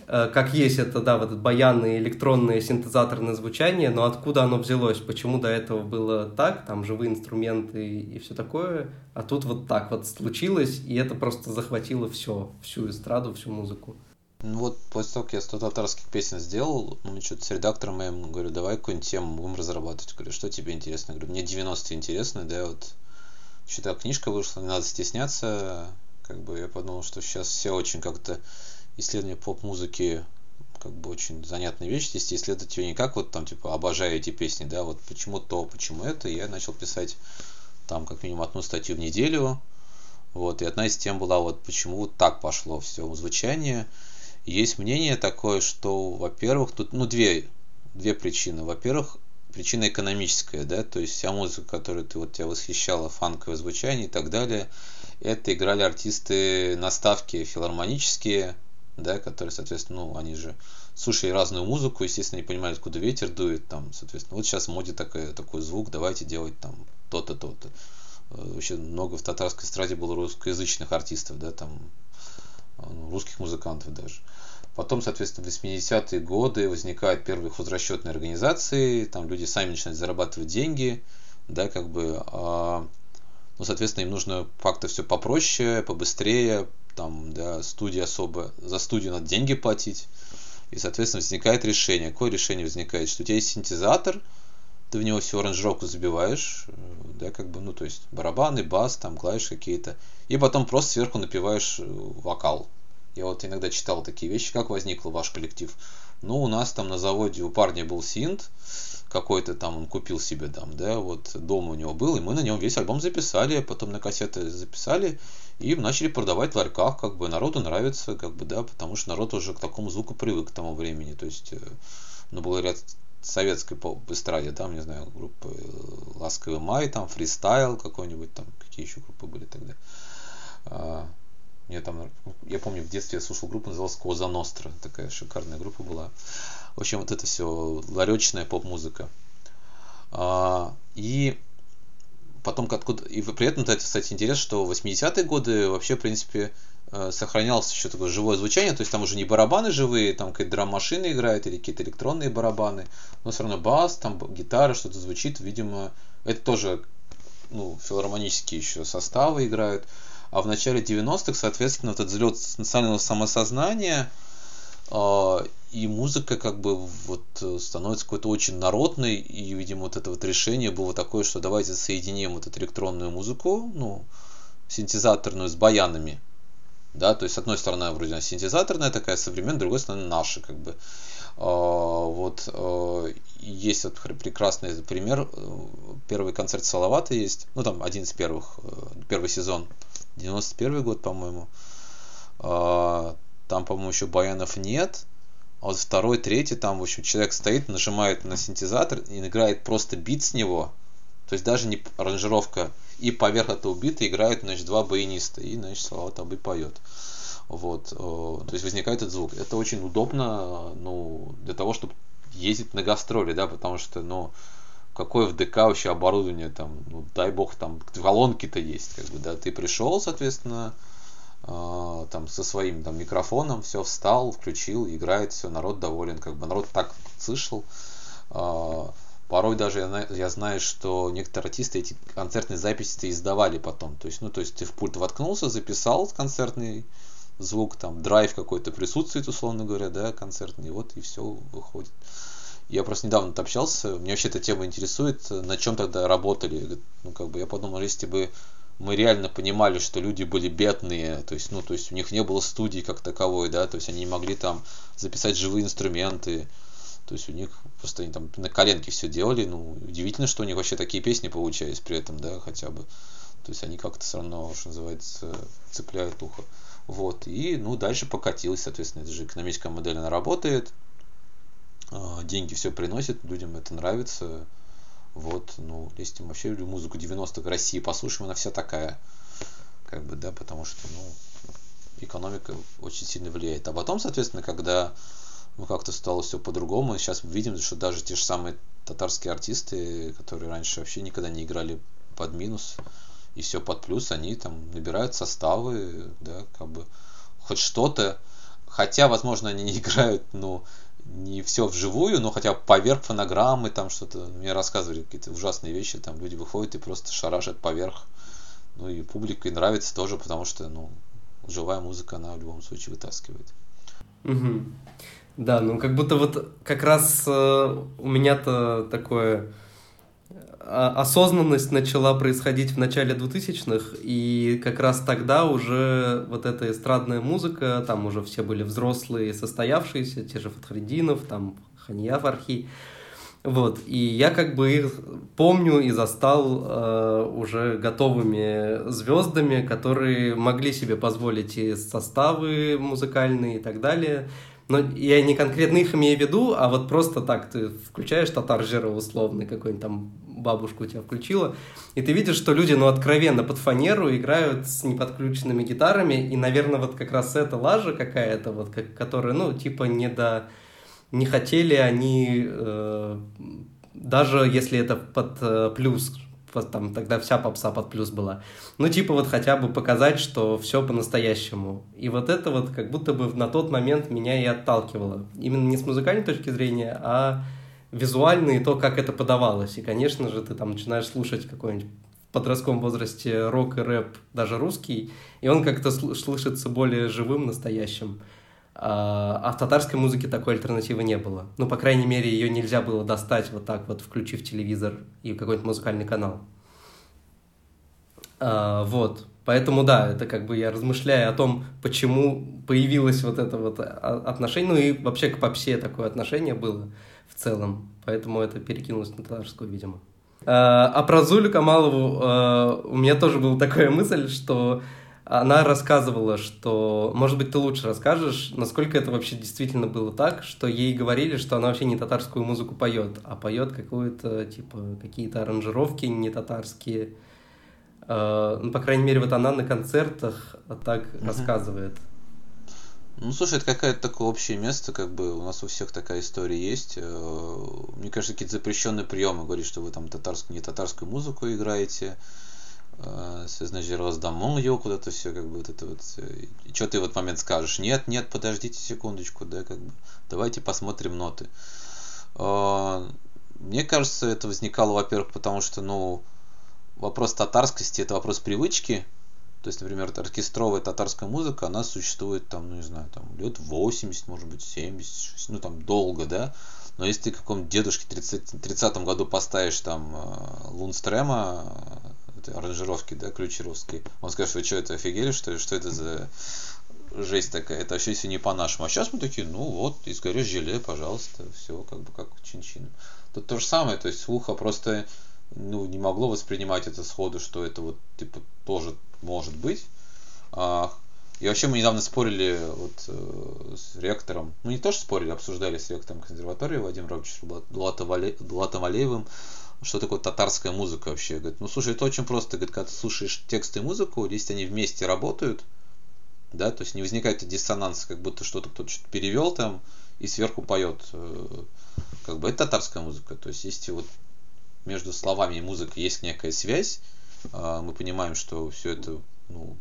как есть это, да, вот это баянное электронное синтезаторное звучание, но откуда оно взялось, почему до этого было так, там живые инструменты и, и все такое, а тут вот так вот случилось, и это просто захватило все, всю эстраду, всю музыку. Ну вот после того, как я 100 татарских песен сделал, ну что-то с редактором моим говорю, давай какую-нибудь тему будем разрабатывать. Говорю, что тебе интересно? Говорю, мне 90 интересно, да, вот что-то книжка вышла, не надо стесняться. Как бы я подумал, что сейчас все очень как-то исследование поп-музыки как бы очень занятная вещь, если исследовать ее не как вот там, типа, обожаю эти песни, да, вот почему то, почему это, я начал писать там как минимум одну статью в неделю, вот, и одна из тем была вот почему так пошло все звучание. Есть мнение такое, что, во-первых, тут, ну, две, две причины. Во-первых, причина экономическая, да, то есть вся музыка, которую ты вот тебя восхищала, фанковое звучание и так далее, это играли артисты на ставке филармонические, да, которые, соответственно, ну, они же слушали разную музыку, естественно, не понимали, откуда ветер дует, там, соответственно, вот сейчас в моде такой, такой звук, давайте делать там то-то, то-то. Э, вообще много в татарской эстраде было русскоязычных артистов, да, там, э, ну, русских музыкантов даже. Потом, соответственно, в 80-е годы возникают первые хозрасчетные организации, там люди сами начинают зарабатывать деньги, да, как бы, а, ну, соответственно, им нужно как-то все попроще, побыстрее, там, да, студия особо, за студию надо деньги платить, и, соответственно, возникает решение. Какое решение возникает? Что у тебя есть синтезатор, ты в него всю аранжировку забиваешь, да, как бы, ну, то есть барабаны, бас, там, клавиши какие-то, и потом просто сверху напиваешь э, вокал. Я вот иногда читал такие вещи, как возник ваш коллектив. Ну, у нас там на заводе у парня был синт, какой-то там он купил себе там, да, вот дома у него был, и мы на нем весь альбом записали, потом на кассеты записали и начали продавать в ларьках, как бы народу нравится, как бы, да, потому что народ уже к такому звуку привык к тому времени, то есть, э, ну, ряд советской поп-эстраде, там, не знаю, группы Ласковый май, там, фристайл какой-нибудь, там, какие еще группы были тогда. А, мне там, я помню, в детстве я слушал группу, называлась Коза Ностра, такая шикарная группа была. В общем, вот это все ларечная поп-музыка. А, и потом откуда... И при этом, кстати, интересно, что в 80-е годы вообще, в принципе, Э, сохранялось еще такое живое звучание, то есть там уже не барабаны живые, там какие-то драм-машины играют или какие-то электронные барабаны, но все равно бас, там гитара, что-то звучит, видимо, это тоже ну, филармонические еще составы играют. А в начале 90-х, соответственно, этот взлет национального самосознания и музыка как бы вот становится какой-то очень народной, и, видимо, вот это вот решение было такое, что давайте соединим вот эту электронную музыку, ну, синтезаторную с баянами, да, то есть с одной стороны вроде синтезаторная такая современная, с другой стороны наши как бы. А, вот а, есть вот прекрасный пример, первый концерт Салавата есть, ну там один из первых, э, первый сезон, 91 год, по-моему. Там, по-моему, еще баянов нет, а вот второй, третий, там, в общем, человек стоит, нажимает на синтезатор и играет просто бит с него, то есть даже не аранжировка. И поверх этого бита играют, значит, два баяниста, и, значит, Салават Абы поет. Вот, э, то есть возникает этот звук. Это очень удобно, ну, для того, чтобы ездить на гастроли, да, потому что, ну, какое в ДК вообще оборудование там, ну, дай бог, там колонки-то есть, как бы, да, ты пришел, соответственно, там со своим там микрофоном, все встал, включил, играет, все, народ доволен, как бы народ так слышал, э, Порой даже я, знаю, что некоторые артисты эти концертные записи издавали потом. То есть, ну, то есть ты в пульт воткнулся, записал концертный звук, там драйв какой-то присутствует, условно говоря, да, концертный, вот и все выходит. Я просто недавно общался, меня вообще эта тема интересует, на чем тогда работали. Ну, как бы я подумал, если бы мы реально понимали, что люди были бедные, то есть, ну, то есть у них не было студии как таковой, да, то есть они не могли там записать живые инструменты, то есть у них просто они там на коленке все делали. Ну, удивительно, что у них вообще такие песни получались при этом, да, хотя бы. То есть они как-то все равно, что называется, цепляют ухо. Вот. И, ну, дальше покатилось, соответственно, это же экономическая модель, она работает. А, деньги все приносит, людям это нравится. Вот, ну, если мы вообще музыку 90-х России послушаем, она вся такая. Как бы, да, потому что, ну, экономика очень сильно влияет. А потом, соответственно, когда ну, как-то стало все по-другому. Сейчас мы видим, что даже те же самые татарские артисты, которые раньше вообще никогда не играли под минус и все под плюс, они там набирают составы, да, как бы хоть что-то. Хотя, возможно, они не играют, ну, не все вживую, но хотя бы поверх фонограммы, там что-то, мне рассказывали какие-то ужасные вещи, там люди выходят и просто шарашат поверх. Ну и публике нравится тоже, потому что, ну, живая музыка, она в любом случае вытаскивает. Угу. Да, ну как будто вот как раз э, у меня-то такое осознанность начала происходить в начале 2000-х, и как раз тогда уже вот эта эстрадная музыка, там уже все были взрослые, состоявшиеся, те же Фатхрединов, там Хания Фархи, вот, и я как бы их помню и застал э, уже готовыми звездами, которые могли себе позволить и составы музыкальные и так далее. Но я не конкретно их имею в виду, а вот просто так ты включаешь татар жира условный, какой-нибудь там бабушку у тебя включила, и ты видишь, что люди, ну, откровенно под фанеру играют с неподключенными гитарами, и, наверное, вот как раз эта лажа какая-то, вот, как, которая, ну, типа не до... Не хотели они, э, даже если это под э, плюс, там тогда вся попса под плюс была. Ну, типа вот хотя бы показать, что все по-настоящему. И вот это вот как будто бы на тот момент меня и отталкивало. Именно не с музыкальной точки зрения, а визуально и то, как это подавалось. И, конечно же, ты там начинаешь слушать какой-нибудь в подростковом возрасте рок и рэп, даже русский, и он как-то слышится более живым, настоящим. А, а в татарской музыке такой альтернативы не было. Ну, по крайней мере, ее нельзя было достать вот так вот, включив телевизор и какой-то музыкальный канал. А, вот. Поэтому да, это как бы я размышляю о том, почему появилось вот это вот отношение, ну и вообще к попсе такое отношение было в целом. Поэтому это перекинулось на татарскую, видимо. А, а про Зулю Камалову а, у меня тоже была такая мысль, что она рассказывала, что, может быть, ты лучше расскажешь, насколько это вообще действительно было так, что ей говорили, что она вообще не татарскую музыку поет, а поет какую-то, типа, какие-то аранжировки не татарские. А, ну, по крайней мере, вот она на концертах так угу. рассказывает. Ну, слушай, это какое-то такое общее место, как бы у нас у всех такая история есть. Э, мне кажется, какие-то запрещенные приемы говорить, что вы там татарскую, не татарскую музыку играете, значит, раздамон ее куда-то все, как бы вот это вот. И что ты в этот момент скажешь? Нет, нет, подождите секундочку, да, как бы. Давайте посмотрим ноты. А, мне кажется, это возникало, во-первых, потому что, ну, вопрос татарскости это вопрос привычки. То есть, например, оркестровая татарская музыка, она существует там, ну не знаю, там лет 80, может быть, 70, ну там долго, да. Но если ты какому-то дедушке в 30, 30 году поставишь там э, Лунстрема, этой аранжировки, да, ключеровской, он скажет, вы что, это офигели, что? Что это за жесть такая? Это вообще все не по-нашему. А сейчас мы такие, ну вот, из горы желе, пожалуйста, все как бы как чин-чин. Тут то же самое, то есть слуха просто ну, не могло воспринимать это сходу, что это вот типа тоже может быть. А, и вообще мы недавно спорили вот э, с ректором, ну не то, что спорили, обсуждали с ректором консерватории Владимиром Робовичем Булатом Алеевым, что такое татарская музыка вообще. Говорит, ну слушай, это очень просто. Говорит, когда ты слушаешь тексты и музыку, если они вместе работают, да, то есть не возникает диссонанс, как будто что-то кто-то что-то перевел там и сверху поет. Э, как бы это татарская музыка. То есть если вот между словами и музыкой есть некая связь, а, мы понимаем, что все это ну,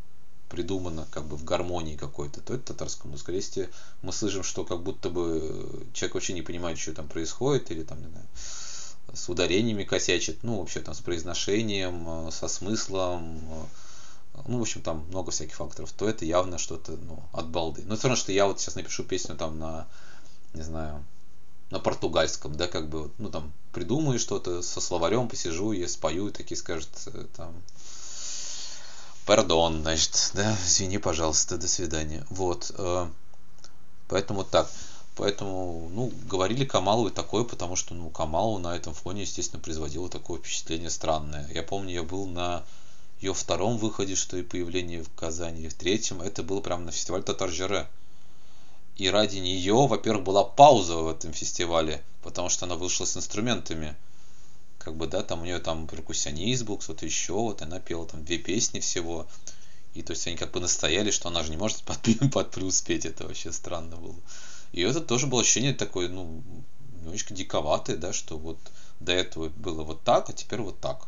придумано как бы в гармонии какой-то, то это татарская музыка. Если мы слышим, что как будто бы человек вообще не понимает, что там происходит, или там, не знаю, с ударениями косячит, ну, вообще там с произношением, э, со смыслом, э, ну, в общем, там много всяких факторов, то это явно что-то, ну, от балды. Но все равно, что я вот сейчас напишу песню там на, не знаю, на португальском, да, как бы, ну, там, придумаю что-то, со словарем посижу, я спою, и такие скажут, э, там, пардон, значит, да, извини, пожалуйста, до свидания. Вот, поэтому так. Поэтому, ну, говорили Камаловой такое, потому что, ну, Камалова на этом фоне, естественно, производила такое впечатление странное. Я помню, я был на ее втором выходе, что и появление в Казани, и в третьем, это было прямо на фестивале Татар Жере. И ради нее, во-первых, была пауза в этом фестивале, потому что она вышла с инструментами. Как бы, да, там у нее там перкуссионист был, кто-то еще, вот она пела там две песни всего. И то есть они как бы настояли, что она же не может под, под плюс петь, это вообще странно было. И это тоже было ощущение такое, ну, немножечко диковатое, да, что вот до этого было вот так, а теперь вот так.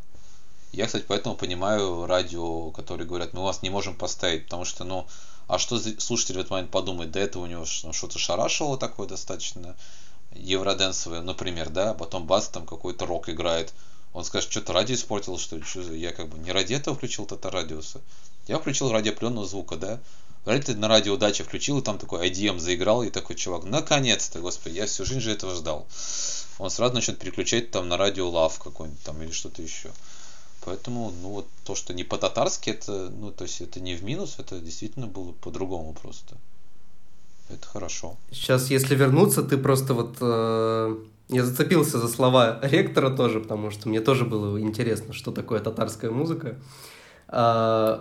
Я, кстати, поэтому понимаю радио, которые говорят, мы вас не можем поставить, потому что, ну, а что слушатель в этот момент подумает, до этого у него что-то шарашило такое достаточно евроденсовое, например, да, а потом бас там какой-то рок играет, он скажет, что-то радио испортил, что ли, что я как бы не ради этого включил это радиуса, я включил ради определенного звука, да, Ты на радио Дача включил, и там такой IDM заиграл, и такой чувак, наконец-то, господи, я всю жизнь же этого ждал. Он сразу начнет переключать там на радио Лав какой-нибудь там или что-то еще. Поэтому, ну вот то, что не по-татарски, это, ну, то есть это не в минус, это действительно было по-другому просто. Это хорошо. Сейчас, если вернуться, ты просто вот... Э, я зацепился за слова ректора тоже, потому что мне тоже было интересно, что такое татарская музыка. Э,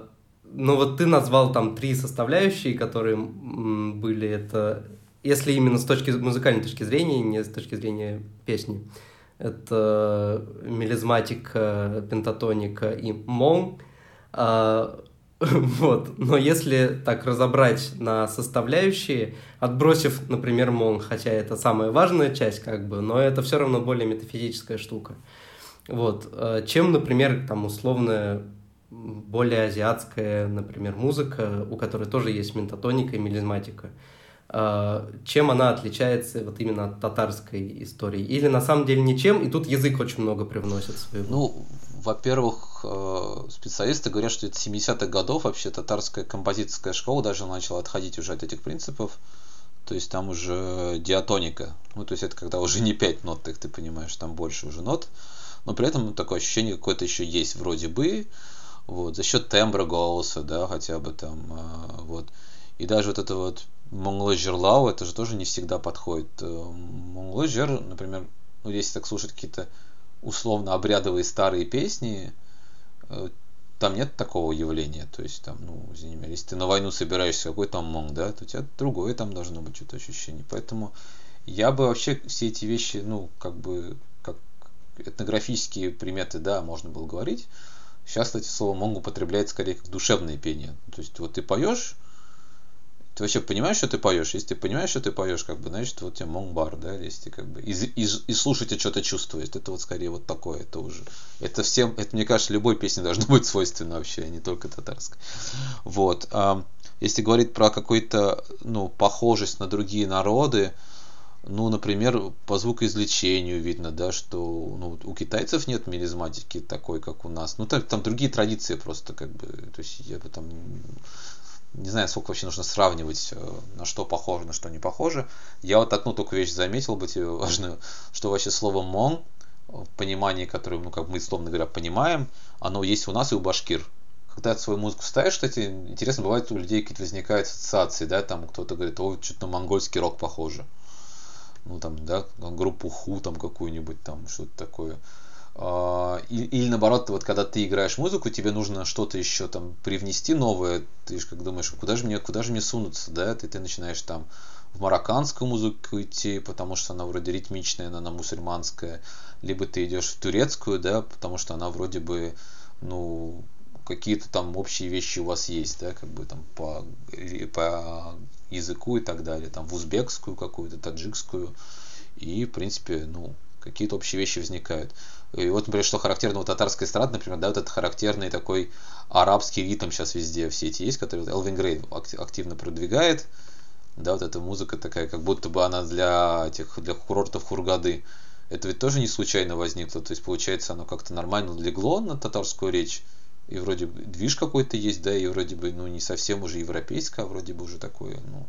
ну вот ты назвал там три составляющие, которые были. Это, если именно с точки музыкальной точки зрения, не с точки зрения песни. Это мелизматика, пентатоника и мон. А, вот. Но если так разобрать на составляющие, отбросив, например, мон, хотя это самая важная часть, как бы, но это все равно более метафизическая штука. Вот. А, чем, например, там условная более азиатская, например, музыка, у которой тоже есть ментатоника и мелизматика. А, чем она отличается вот именно от татарской истории? Или на самом деле ничем, и тут язык очень много привносит своего? Ну, во-первых, э, специалисты говорят, что это 70-х годов вообще татарская композиторская школа даже начала отходить уже от этих принципов. То есть там уже диатоника. Ну, то есть это когда уже не 5 нот, так ты понимаешь, там больше уже нот. Но при этом такое ощущение какое-то еще есть вроде бы вот, за счет тембра голоса, да, хотя бы там, а, вот. И даже вот это вот Монгло Жерлау, это же тоже не всегда подходит. Э, Монгло Жер, например, ну, если так слушать какие-то условно обрядовые старые песни, э, там нет такого явления. То есть там, ну, извини если ты на войну собираешься, какой там монг, да, то у тебя другое там должно быть что-то ощущение. Поэтому я бы вообще все эти вещи, ну, как бы, как этнографические приметы, да, можно было говорить, Сейчас, кстати, слово монг употребляется скорее как душевное пение. То есть, вот ты поешь, ты вообще понимаешь, что ты поешь? Если ты понимаешь, что ты поешь, как бы, значит, вот тебе монгбар, да, если ты как бы и, и, и слушайте, что-то чувствует. Это вот скорее вот такое, это уже. Это всем, это, мне кажется, любой песне должно быть свойственно вообще, а не только татарской. Вот. Если говорить про какую-то, ну, похожесть на другие народы, ну, например, по звукоизвлечению видно, да, что ну, у китайцев нет мелизматики такой, как у нас. Ну, там, там другие традиции просто, как бы, то есть я бы там не знаю, сколько вообще нужно сравнивать, э, на что похоже, на что не похоже. Я вот одну только вещь заметил, быть важную, что вообще слово мон в понимании, которое, ну, как мы, словно говоря, понимаем, оно есть у нас и у башкир. Когда ты свою музыку ставишь, кстати, интересно, бывает у людей какие-то возникают ассоциации, да, там кто-то говорит, ой, что-то на монгольский рок похоже ну там, да, группу Ху там какую-нибудь там, что-то такое. А, или наоборот, вот когда ты играешь музыку, тебе нужно что-то еще там привнести новое, ты же как думаешь, куда же мне, куда же мне сунуться, да, ты, ты начинаешь там в марокканскую музыку идти, потому что она вроде ритмичная, она, мусульманская, либо ты идешь в турецкую, да, потому что она вроде бы, ну, какие-то там общие вещи у вас есть, да, как бы там по, по языку и так далее, там в узбекскую какую-то, таджикскую, и, в принципе, ну, какие-то общие вещи возникают. И вот, например, что характерно у татарской эстрады, например, да, вот этот характерный такой арабский ритм сейчас везде все эти есть, который Элвин Грей активно продвигает, да, вот эта музыка такая, как будто бы она для этих, для курортов Хургады. Это ведь тоже не случайно возникло, то есть, получается, оно как-то нормально легло на татарскую речь, и вроде бы движ какой-то есть, да, и вроде бы, ну, не совсем уже европейское, а вроде бы уже такое, ну,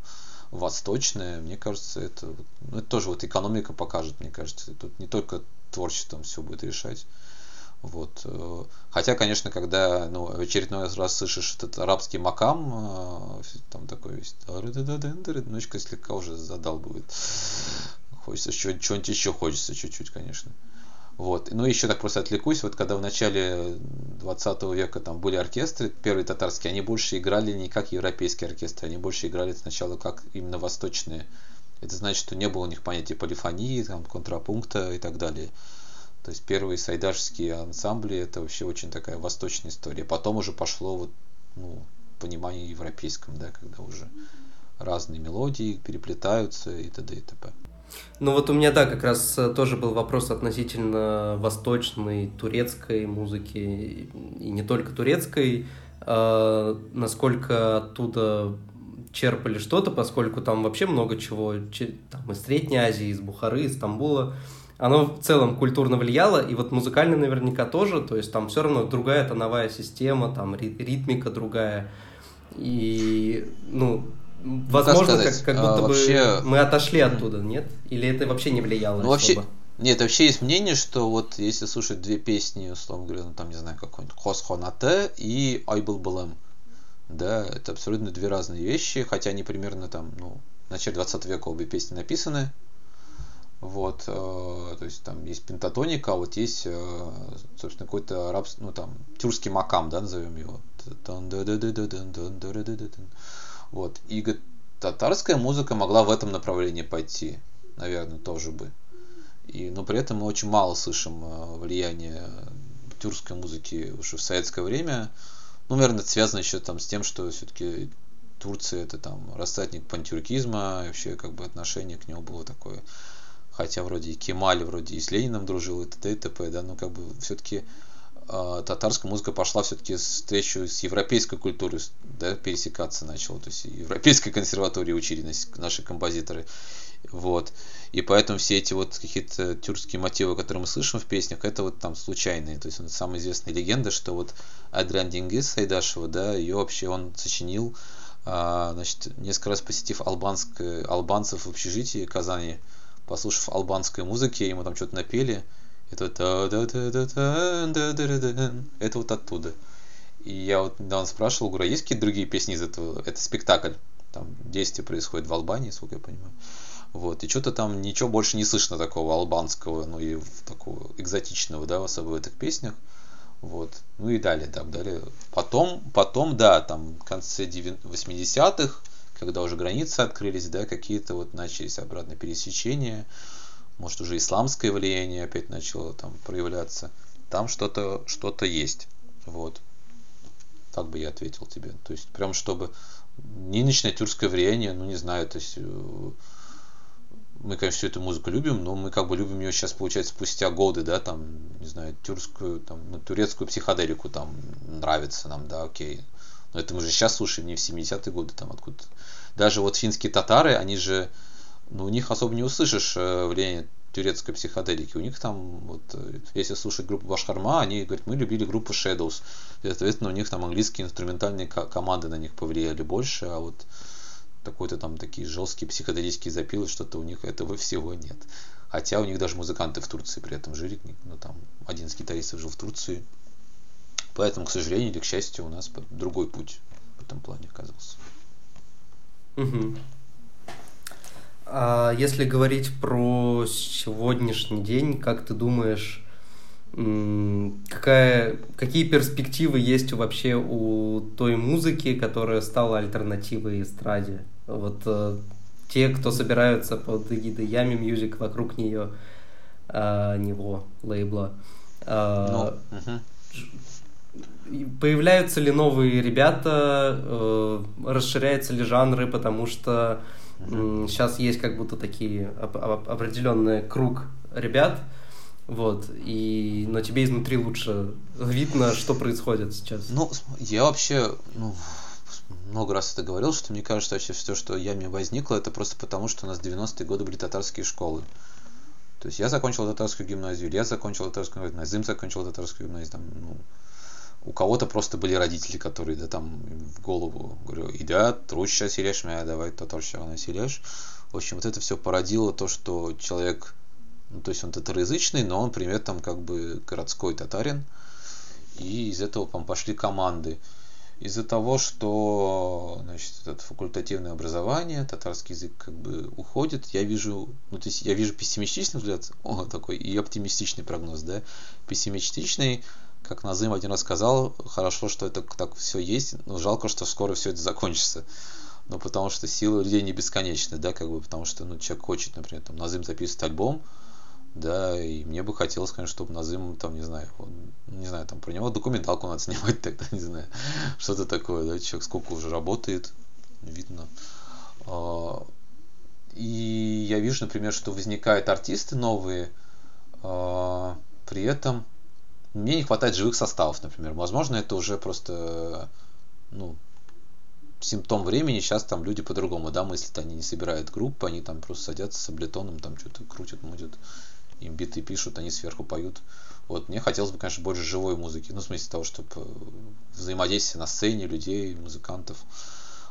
восточное. Мне кажется, это, ну, это тоже вот экономика покажет, мне кажется. Тут не только творчеством все будет решать. Вот. Э, хотя, конечно, когда ну, в очередной раз слышишь этот арабский макам, э, там такой весь немножко слегка уже задал будет. Хочется чего-нибудь еще хочется чуть-чуть, конечно. Вот. Ну, еще так просто отвлекусь, вот когда в начале 20 века там были оркестры, первые татарские, они больше играли не как европейские оркестры, они больше играли сначала как именно восточные. Это значит, что не было у них понятия полифонии, там, контрапункта и так далее. То есть первые сайдашские ансамбли это вообще очень такая восточная история. Потом уже пошло вот, ну, понимание европейском, да, когда уже разные мелодии переплетаются и т.д. и т.п. Ну вот у меня, да, как раз э, тоже был вопрос относительно восточной, турецкой музыки, и не только турецкой, э, насколько оттуда черпали что-то, поскольку там вообще много чего, там из Средней Азии, из Бухары, из Стамбула, оно в целом культурно влияло, и вот музыкально наверняка тоже, то есть там все равно другая тоновая система, там ритмика другая, и ну, возможно, как, как, как а, будто а, вообще... бы мы отошли оттуда, нет? Или это вообще не влияло ну, особо? Вообще... Нет, вообще есть мнение, что вот если слушать две песни, условно говоря, ну там, не знаю, какой-нибудь Хос Хонате и Айбл Балам, да, это абсолютно две разные вещи, хотя они примерно там, ну, в начале 20 века обе песни написаны, вот, э, то есть там есть пентатоника, а вот есть, э, собственно, какой-то арабский, ну там, тюркский макам, да, назовем его. Вот, и татарская музыка могла в этом направлении пойти, наверное, тоже бы. И, но при этом мы очень мало слышим э, влияния тюркской музыки уже в советское время. Ну, наверное, это связано еще там с тем, что все-таки Турция это там рассадник пантюркизма, и вообще как бы отношение к нему было такое. Хотя вроде и Кемаль вроде и с Лениным дружил, и т.д. и т.п. Да, но как бы все-таки татарская музыка пошла все-таки встречу с европейской культурой, да, пересекаться начала. То есть европейской консерватории учили наши композиторы. Вот. И поэтому все эти вот какие-то тюркские мотивы, которые мы слышим в песнях, это вот там случайные. То есть самая известная легенда, что вот Адриан Дингис Сайдашева, да, ее вообще он сочинил, а, значит, несколько раз посетив албанск, албанцев в общежитии Казани, послушав албанской музыки, ему там что-то напели, это это вот оттуда. И я вот недавно спрашивал, говорю, а есть какие-то другие песни из этого? Это спектакль. Там действие происходит в Албании, сколько я понимаю. Вот, и что-то там ничего больше не слышно такого албанского, ну и такого экзотичного, да, особо в этих песнях. Вот. Ну и далее, так далее. Потом, потом, да, там в конце 80-х, когда уже границы открылись, да, какие-то вот начались обратно пересечения, может уже исламское влияние опять начало там проявляться. Там что-то что есть. Вот. Так бы я ответил тебе. То есть, прям чтобы нынешнее тюркское влияние, ну не знаю, то есть э, мы, конечно, всю эту музыку любим, но мы как бы любим ее сейчас, получается, спустя годы, да, там, не знаю, тюркскую, там, ну, турецкую психоделику там нравится нам, да, окей. Но это мы же сейчас слушаем, не в 70-е годы там откуда -то. Даже вот финские татары, они же, ну, у них особо не услышишь э, влияние турецкой психоделики. У них там, вот, э, если слушать группу Башхарма, они говорят, мы любили группу Shadows. И, соответственно, у них там английские инструментальные команды на них повлияли больше, а вот какой-то там такие жесткие психоделические запилы, что-то у них этого всего нет. Хотя у них даже музыканты в Турции при этом жили, ну там один из китайцев жил в Турции. Поэтому, к сожалению или к счастью, у нас другой путь в этом плане оказался. Угу. А если говорить про сегодняшний день, как ты думаешь, какая, какие перспективы есть вообще у той музыки, которая стала альтернативой эстраде? Вот э, те, кто собираются под эгидой Ями Music вокруг нее, э, него, лейбла. Э, ну, угу. Появляются ли новые ребята, э, расширяются ли жанры, потому что угу. сейчас есть как будто такие оп- определенный круг ребят, вот, и, но тебе изнутри лучше видно, что происходит сейчас. Ну, я вообще, ну, много раз это говорил, что мне кажется, вообще все, что яме возникло, это просто потому, что у нас в 90-е годы были татарские школы. То есть я закончил татарскую гимназию, я закончил татарскую гимназию, Назым закончил татарскую гимназию, там, ну, у кого-то просто были родители, которые, да, там, в голову, говорю, идят, ручья селешь, меня давай татарща селешь. В общем, вот это все породило то, что человек ну, то есть он татароязычный, но он, например, там как бы городской татарин. И из этого там пошли команды. Из-за того, что значит, это факультативное образование, татарский язык как бы уходит, я вижу, ну, то есть я вижу пессимистичный взгляд, о, такой, и оптимистичный прогноз, да. Пессимистичный, как Назым один раз сказал, хорошо, что это так все есть, но жалко, что скоро все это закончится. Ну, потому что силы людей не бесконечны, да, как бы, потому что, ну, человек хочет, например, там, Назым записывает альбом, да, и мне бы хотелось, конечно, чтобы Назым, там, не знаю, он, не знаю, там про него документалку надо снимать тогда, не знаю, что-то такое, да, человек сколько уже работает, видно. А, и я вижу, например, что возникают артисты новые, а, при этом мне не хватает живых составов, например. Возможно, это уже просто, ну, симптом времени, сейчас там люди по-другому, да, мыслят, они не собирают группы, они там просто садятся с облетоном, там что-то крутят, мудят им биты пишут, они сверху поют. Вот, мне хотелось бы, конечно, больше живой музыки, ну, в смысле того, чтобы э, взаимодействие на сцене людей, музыкантов.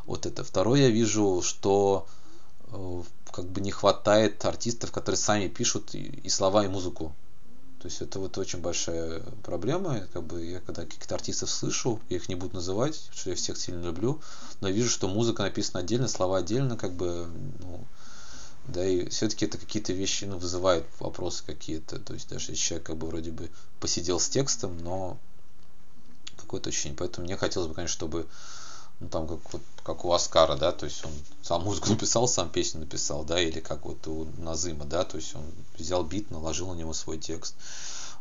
Вот это. Второе, я вижу, что э, как бы не хватает артистов, которые сами пишут и, и слова, и музыку. То есть это вот очень большая проблема. Как бы я когда каких-то артистов слышу, я их не буду называть, что я всех сильно люблю, но вижу, что музыка написана отдельно, слова отдельно, как бы, ну, да, и все-таки это какие-то вещи, ну, вызывают вопросы какие-то. То есть даже если человек как бы вроде бы посидел с текстом, но какое-то ощущение. Поэтому мне хотелось бы, конечно, чтобы ну, там как, вот, как у Оскара, да, то есть он сам музыку написал, сам песню написал, да, или как вот у Назыма, да, то есть он взял бит, наложил на него свой текст,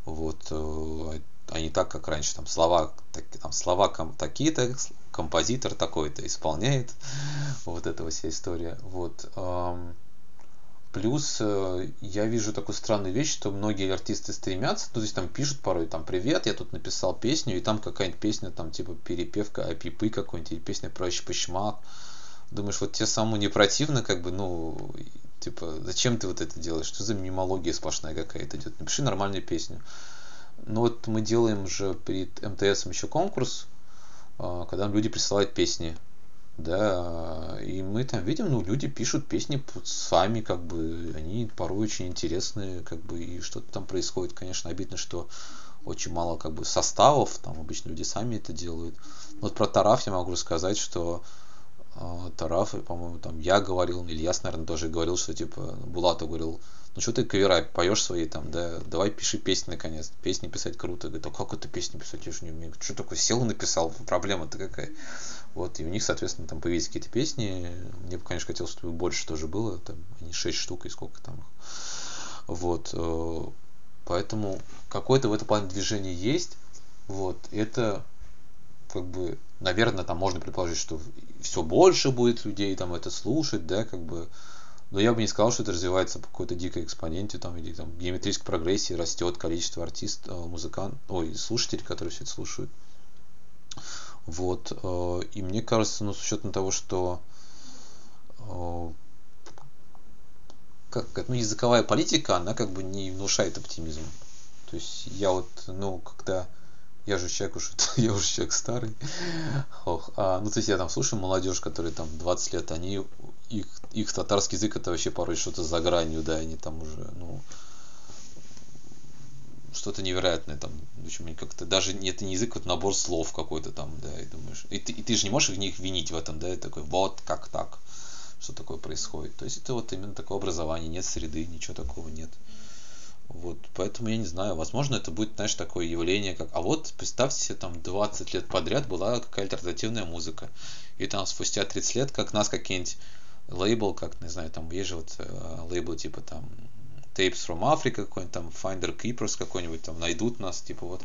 вот, э, а не так, как раньше, там слова, так, там слова ком, такие-то, композитор такой-то исполняет, вот эта вся история, вот, Плюс э, я вижу такую странную вещь, что многие артисты стремятся, ну, есть там пишут порой, там, привет, я тут написал песню, и там какая-нибудь песня, там, типа, перепевка апипы какой-нибудь, или песня про шпашмак. Думаешь, вот тебе самому не противно, как бы, ну, типа, зачем ты вот это делаешь? Что за мимология сплошная какая-то идет? Напиши нормальную песню. Ну вот мы делаем же перед МТС еще конкурс, э, когда люди присылают песни да, и мы там видим, ну, люди пишут песни сами, как бы, они порой очень интересные, как бы, и что-то там происходит, конечно, обидно, что очень мало, как бы, составов, там обычно люди сами это делают. Вот про Тараф я могу рассказать, что э, Тараф, по-моему, там я говорил, Ильяс, наверное, тоже говорил, что, типа, Булату говорил, ну что ты кавера поешь свои там, да, давай пиши песни наконец. Песни писать круто. Говорит, а как это песни писать, я же не умею. Что такое, сел и написал, проблема-то какая. Вот, и у них, соответственно, там появились какие-то песни. Мне бы, конечно, хотелось, чтобы больше тоже было, там, они 6 штук и сколько там. Вот, э, поэтому какое-то в этом плане движение есть. Вот, это как бы, наверное, там можно предположить, что все больше будет людей там это слушать, да, как бы, но я бы не сказал, что это развивается по какой-то дикой экспоненте, там, или там геометрической прогрессии растет количество артистов, э, музыкантов, ой, слушателей, которые все это слушают. Вот. Э, и мне кажется, ну, с учетом того, что э, как, ну, языковая политика, она как бы не внушает оптимизм. То есть я вот, ну, когда я же человек уже, я уже человек старый. Ох, а, ну, то есть я там слушаю молодежь, которые там 20 лет, они их, их татарский язык это вообще порой что-то за гранью, да, они там уже, ну, что-то невероятное там, они как-то даже это не язык, вот набор слов какой-то там, да, и думаешь, и ты, и ты же не можешь в них винить в этом, да, и такой, вот как так, что такое происходит. То есть это вот именно такое образование, нет среды, ничего такого нет. Вот, поэтому я не знаю, возможно, это будет, знаешь, такое явление, как, а вот представьте себе, там 20 лет подряд была какая-то альтернативная музыка, и там спустя 30 лет, как нас какие-нибудь лейбл, как, не знаю, там есть же вот э, лейбл типа там Tapes from Africa, какой-нибудь там Finder Keepers какой-нибудь там найдут нас, типа вот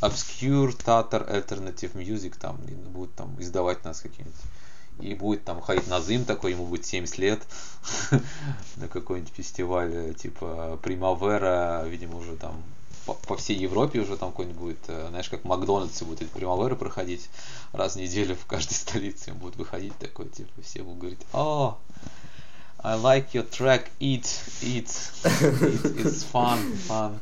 Obscure Tatar Alternative Music там, и будут там издавать нас какие-нибудь. И будет там ходить Назым такой, ему будет 70 лет на какой-нибудь фестиваль типа Примавера, видимо, уже там по, по всей Европе уже там какой-нибудь будет, э, знаешь, как Макдональдс будет эти Примаверы проходить раз в неделю в каждой столице. Он будет выходить такой, типа, все будут говорить, о, I like your track, eat, eat, eat, it's fun, fun.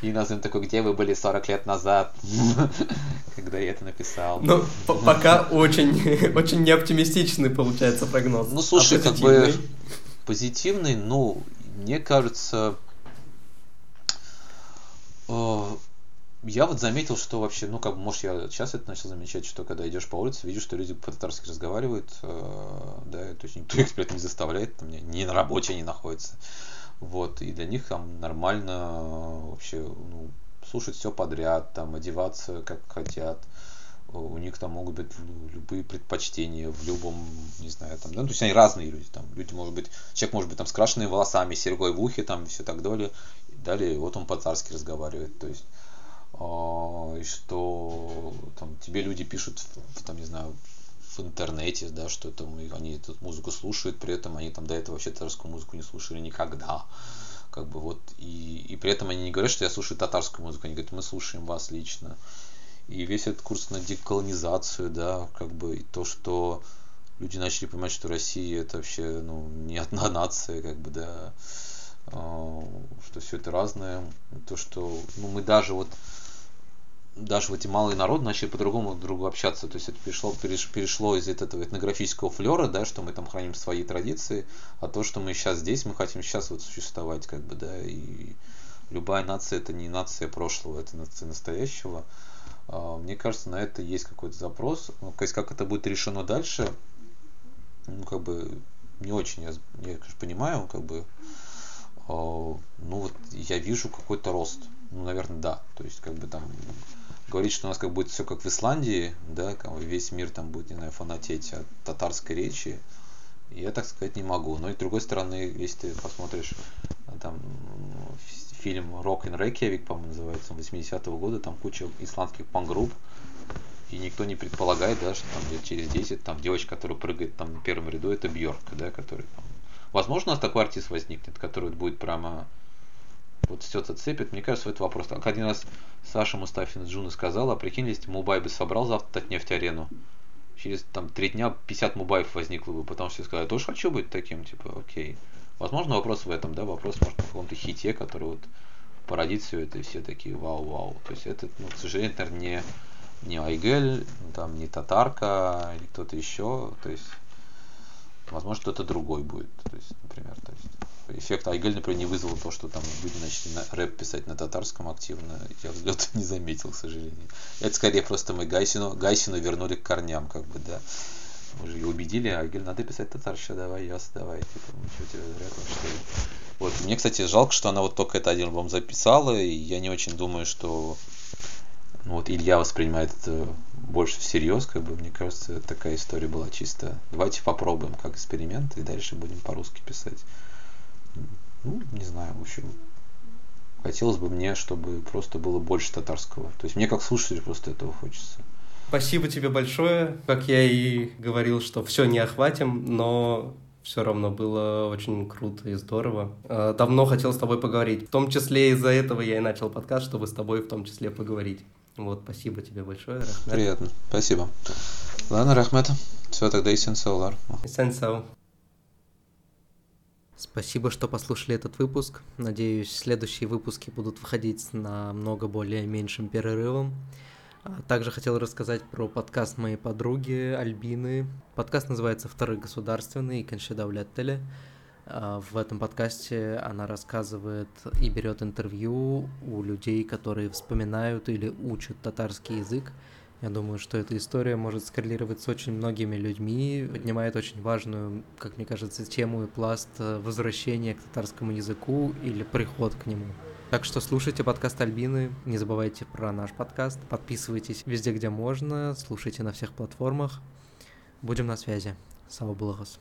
И Назым такой, где вы были 40 лет назад, когда я это написал. Ну, пока очень, очень неоптимистичный получается прогноз. Ну, слушай, а как бы позитивный, ну, мне кажется, я вот заметил, что вообще, ну, как бы, может, я сейчас это начал замечать, что когда идешь по улице, видишь, что люди по-татарски разговаривают, э, да, то есть никто их этом не заставляет, там, не на работе они находятся. Вот, и для них там нормально вообще, ну, слушать все подряд, там, одеваться как хотят. У них там могут быть любые предпочтения в любом, не знаю, там, да, ну, то есть они разные люди, там, люди, может быть, человек может быть там с крашенными волосами, серьгой в ухе, там, и все так далее, далее вот он по-царски разговаривает, то есть э, что там тебе люди пишут, там не знаю, в интернете, да, что там они эту музыку слушают, при этом они там до этого вообще татарскую музыку не слушали никогда, как бы вот и и при этом они не говорят, что я слушаю татарскую музыку, они говорят, мы слушаем вас лично, и весь этот курс на деколонизацию, да, как бы и то, что люди начали понимать, что Россия это вообще ну не одна нация, как бы да а, что все это разное, то, что ну, мы даже вот даже вот эти малые народы начали по-другому друг другу общаться. То есть это перешло, перешло из этого этнографического флера, да, что мы там храним свои традиции, а то, что мы сейчас здесь, мы хотим сейчас вот существовать, как бы, да, и любая нация это не нация прошлого, это нация настоящего. А, мне кажется, на это есть какой-то запрос. Ну, то есть как это будет решено дальше, ну, как бы, не очень я, я конечно, понимаю, как бы, а, ну, вот я вижу какой-то рост. Ну, наверное, да. То есть, как бы там говорить, что у нас как будет все как в Исландии, да, как весь мир там будет, не знаю, фанатеть от татарской речи, я так сказать не могу. Но и с другой стороны, если ты посмотришь там фильм Rock in Reykjavik, по-моему, называется, 80-го года, там куча исландских панк-групп, и никто не предполагает, да, что там лет через 10 там девочка, которая прыгает там на первом ряду, это Бьорк, да, который там... Возможно, у нас такой артист возникнет, который будет прямо вот все зацепит. Мне кажется, это вопрос. Как один раз Саша Мустафин Джуна сказала, а прикинь, если Мубай бы собрал завтра Татнефть Арену, через там три дня 50 Мубаев возникло бы, потому что все сказали, я тоже хочу быть таким, типа, окей. Возможно, вопрос в этом, да, вопрос, может, в каком-то хите, который вот породит все это, и все такие вау-вау. То есть это, ну, к сожалению, наверное, не, не Айгель, там, не Татарка или кто-то еще. То есть, возможно, кто-то другой будет. То есть, например, то есть, эффект Айгель, например, не вызвал то, что там люди начали на, рэп писать на татарском активно. Я взгляд не заметил, к сожалению. Это скорее просто мы Гайсину, Гайсину вернули к корням, как бы, да мы же ее убедили, а говорит, надо писать татарща, давай, яс, давай, типа, ну что тебе зря там, что ли. Вот, мне, кстати, жалко, что она вот только это один альбом записала, и я не очень думаю, что ну, вот Илья воспринимает это больше всерьез, как бы, мне кажется, такая история была чисто. Давайте попробуем как эксперимент, и дальше будем по-русски писать. Ну, не знаю, в общем, хотелось бы мне, чтобы просто было больше татарского. То есть мне как слушателю просто этого хочется. Спасибо тебе большое. Как я и говорил, что все не охватим, но все равно было очень круто и здорово. Э, давно хотел с тобой поговорить. В том числе из-за этого я и начал подкаст, чтобы с тобой в том числе поговорить. Вот, спасибо тебе большое, Рахмет. Приятно, спасибо. Ладно, Рахмет. Все, тогда и сенсаулар. Сенсау. Спасибо, что послушали этот выпуск. Надеюсь, следующие выпуски будут выходить с намного более меньшим перерывом. А также хотел рассказать про подкаст моей подруги Альбины. Подкаст называется «Второй государственный» и «Коншедавляттеле». А, в этом подкасте она рассказывает и берет интервью у людей, которые вспоминают или учат татарский язык. Я думаю, что эта история может скоррелировать с очень многими людьми, поднимает очень важную, как мне кажется, тему и пласт э, возвращения к татарскому языку или приход к нему. Так что слушайте подкаст Альбины, не забывайте про наш подкаст, подписывайтесь везде, где можно, слушайте на всех платформах. Будем на связи. Сау Благос.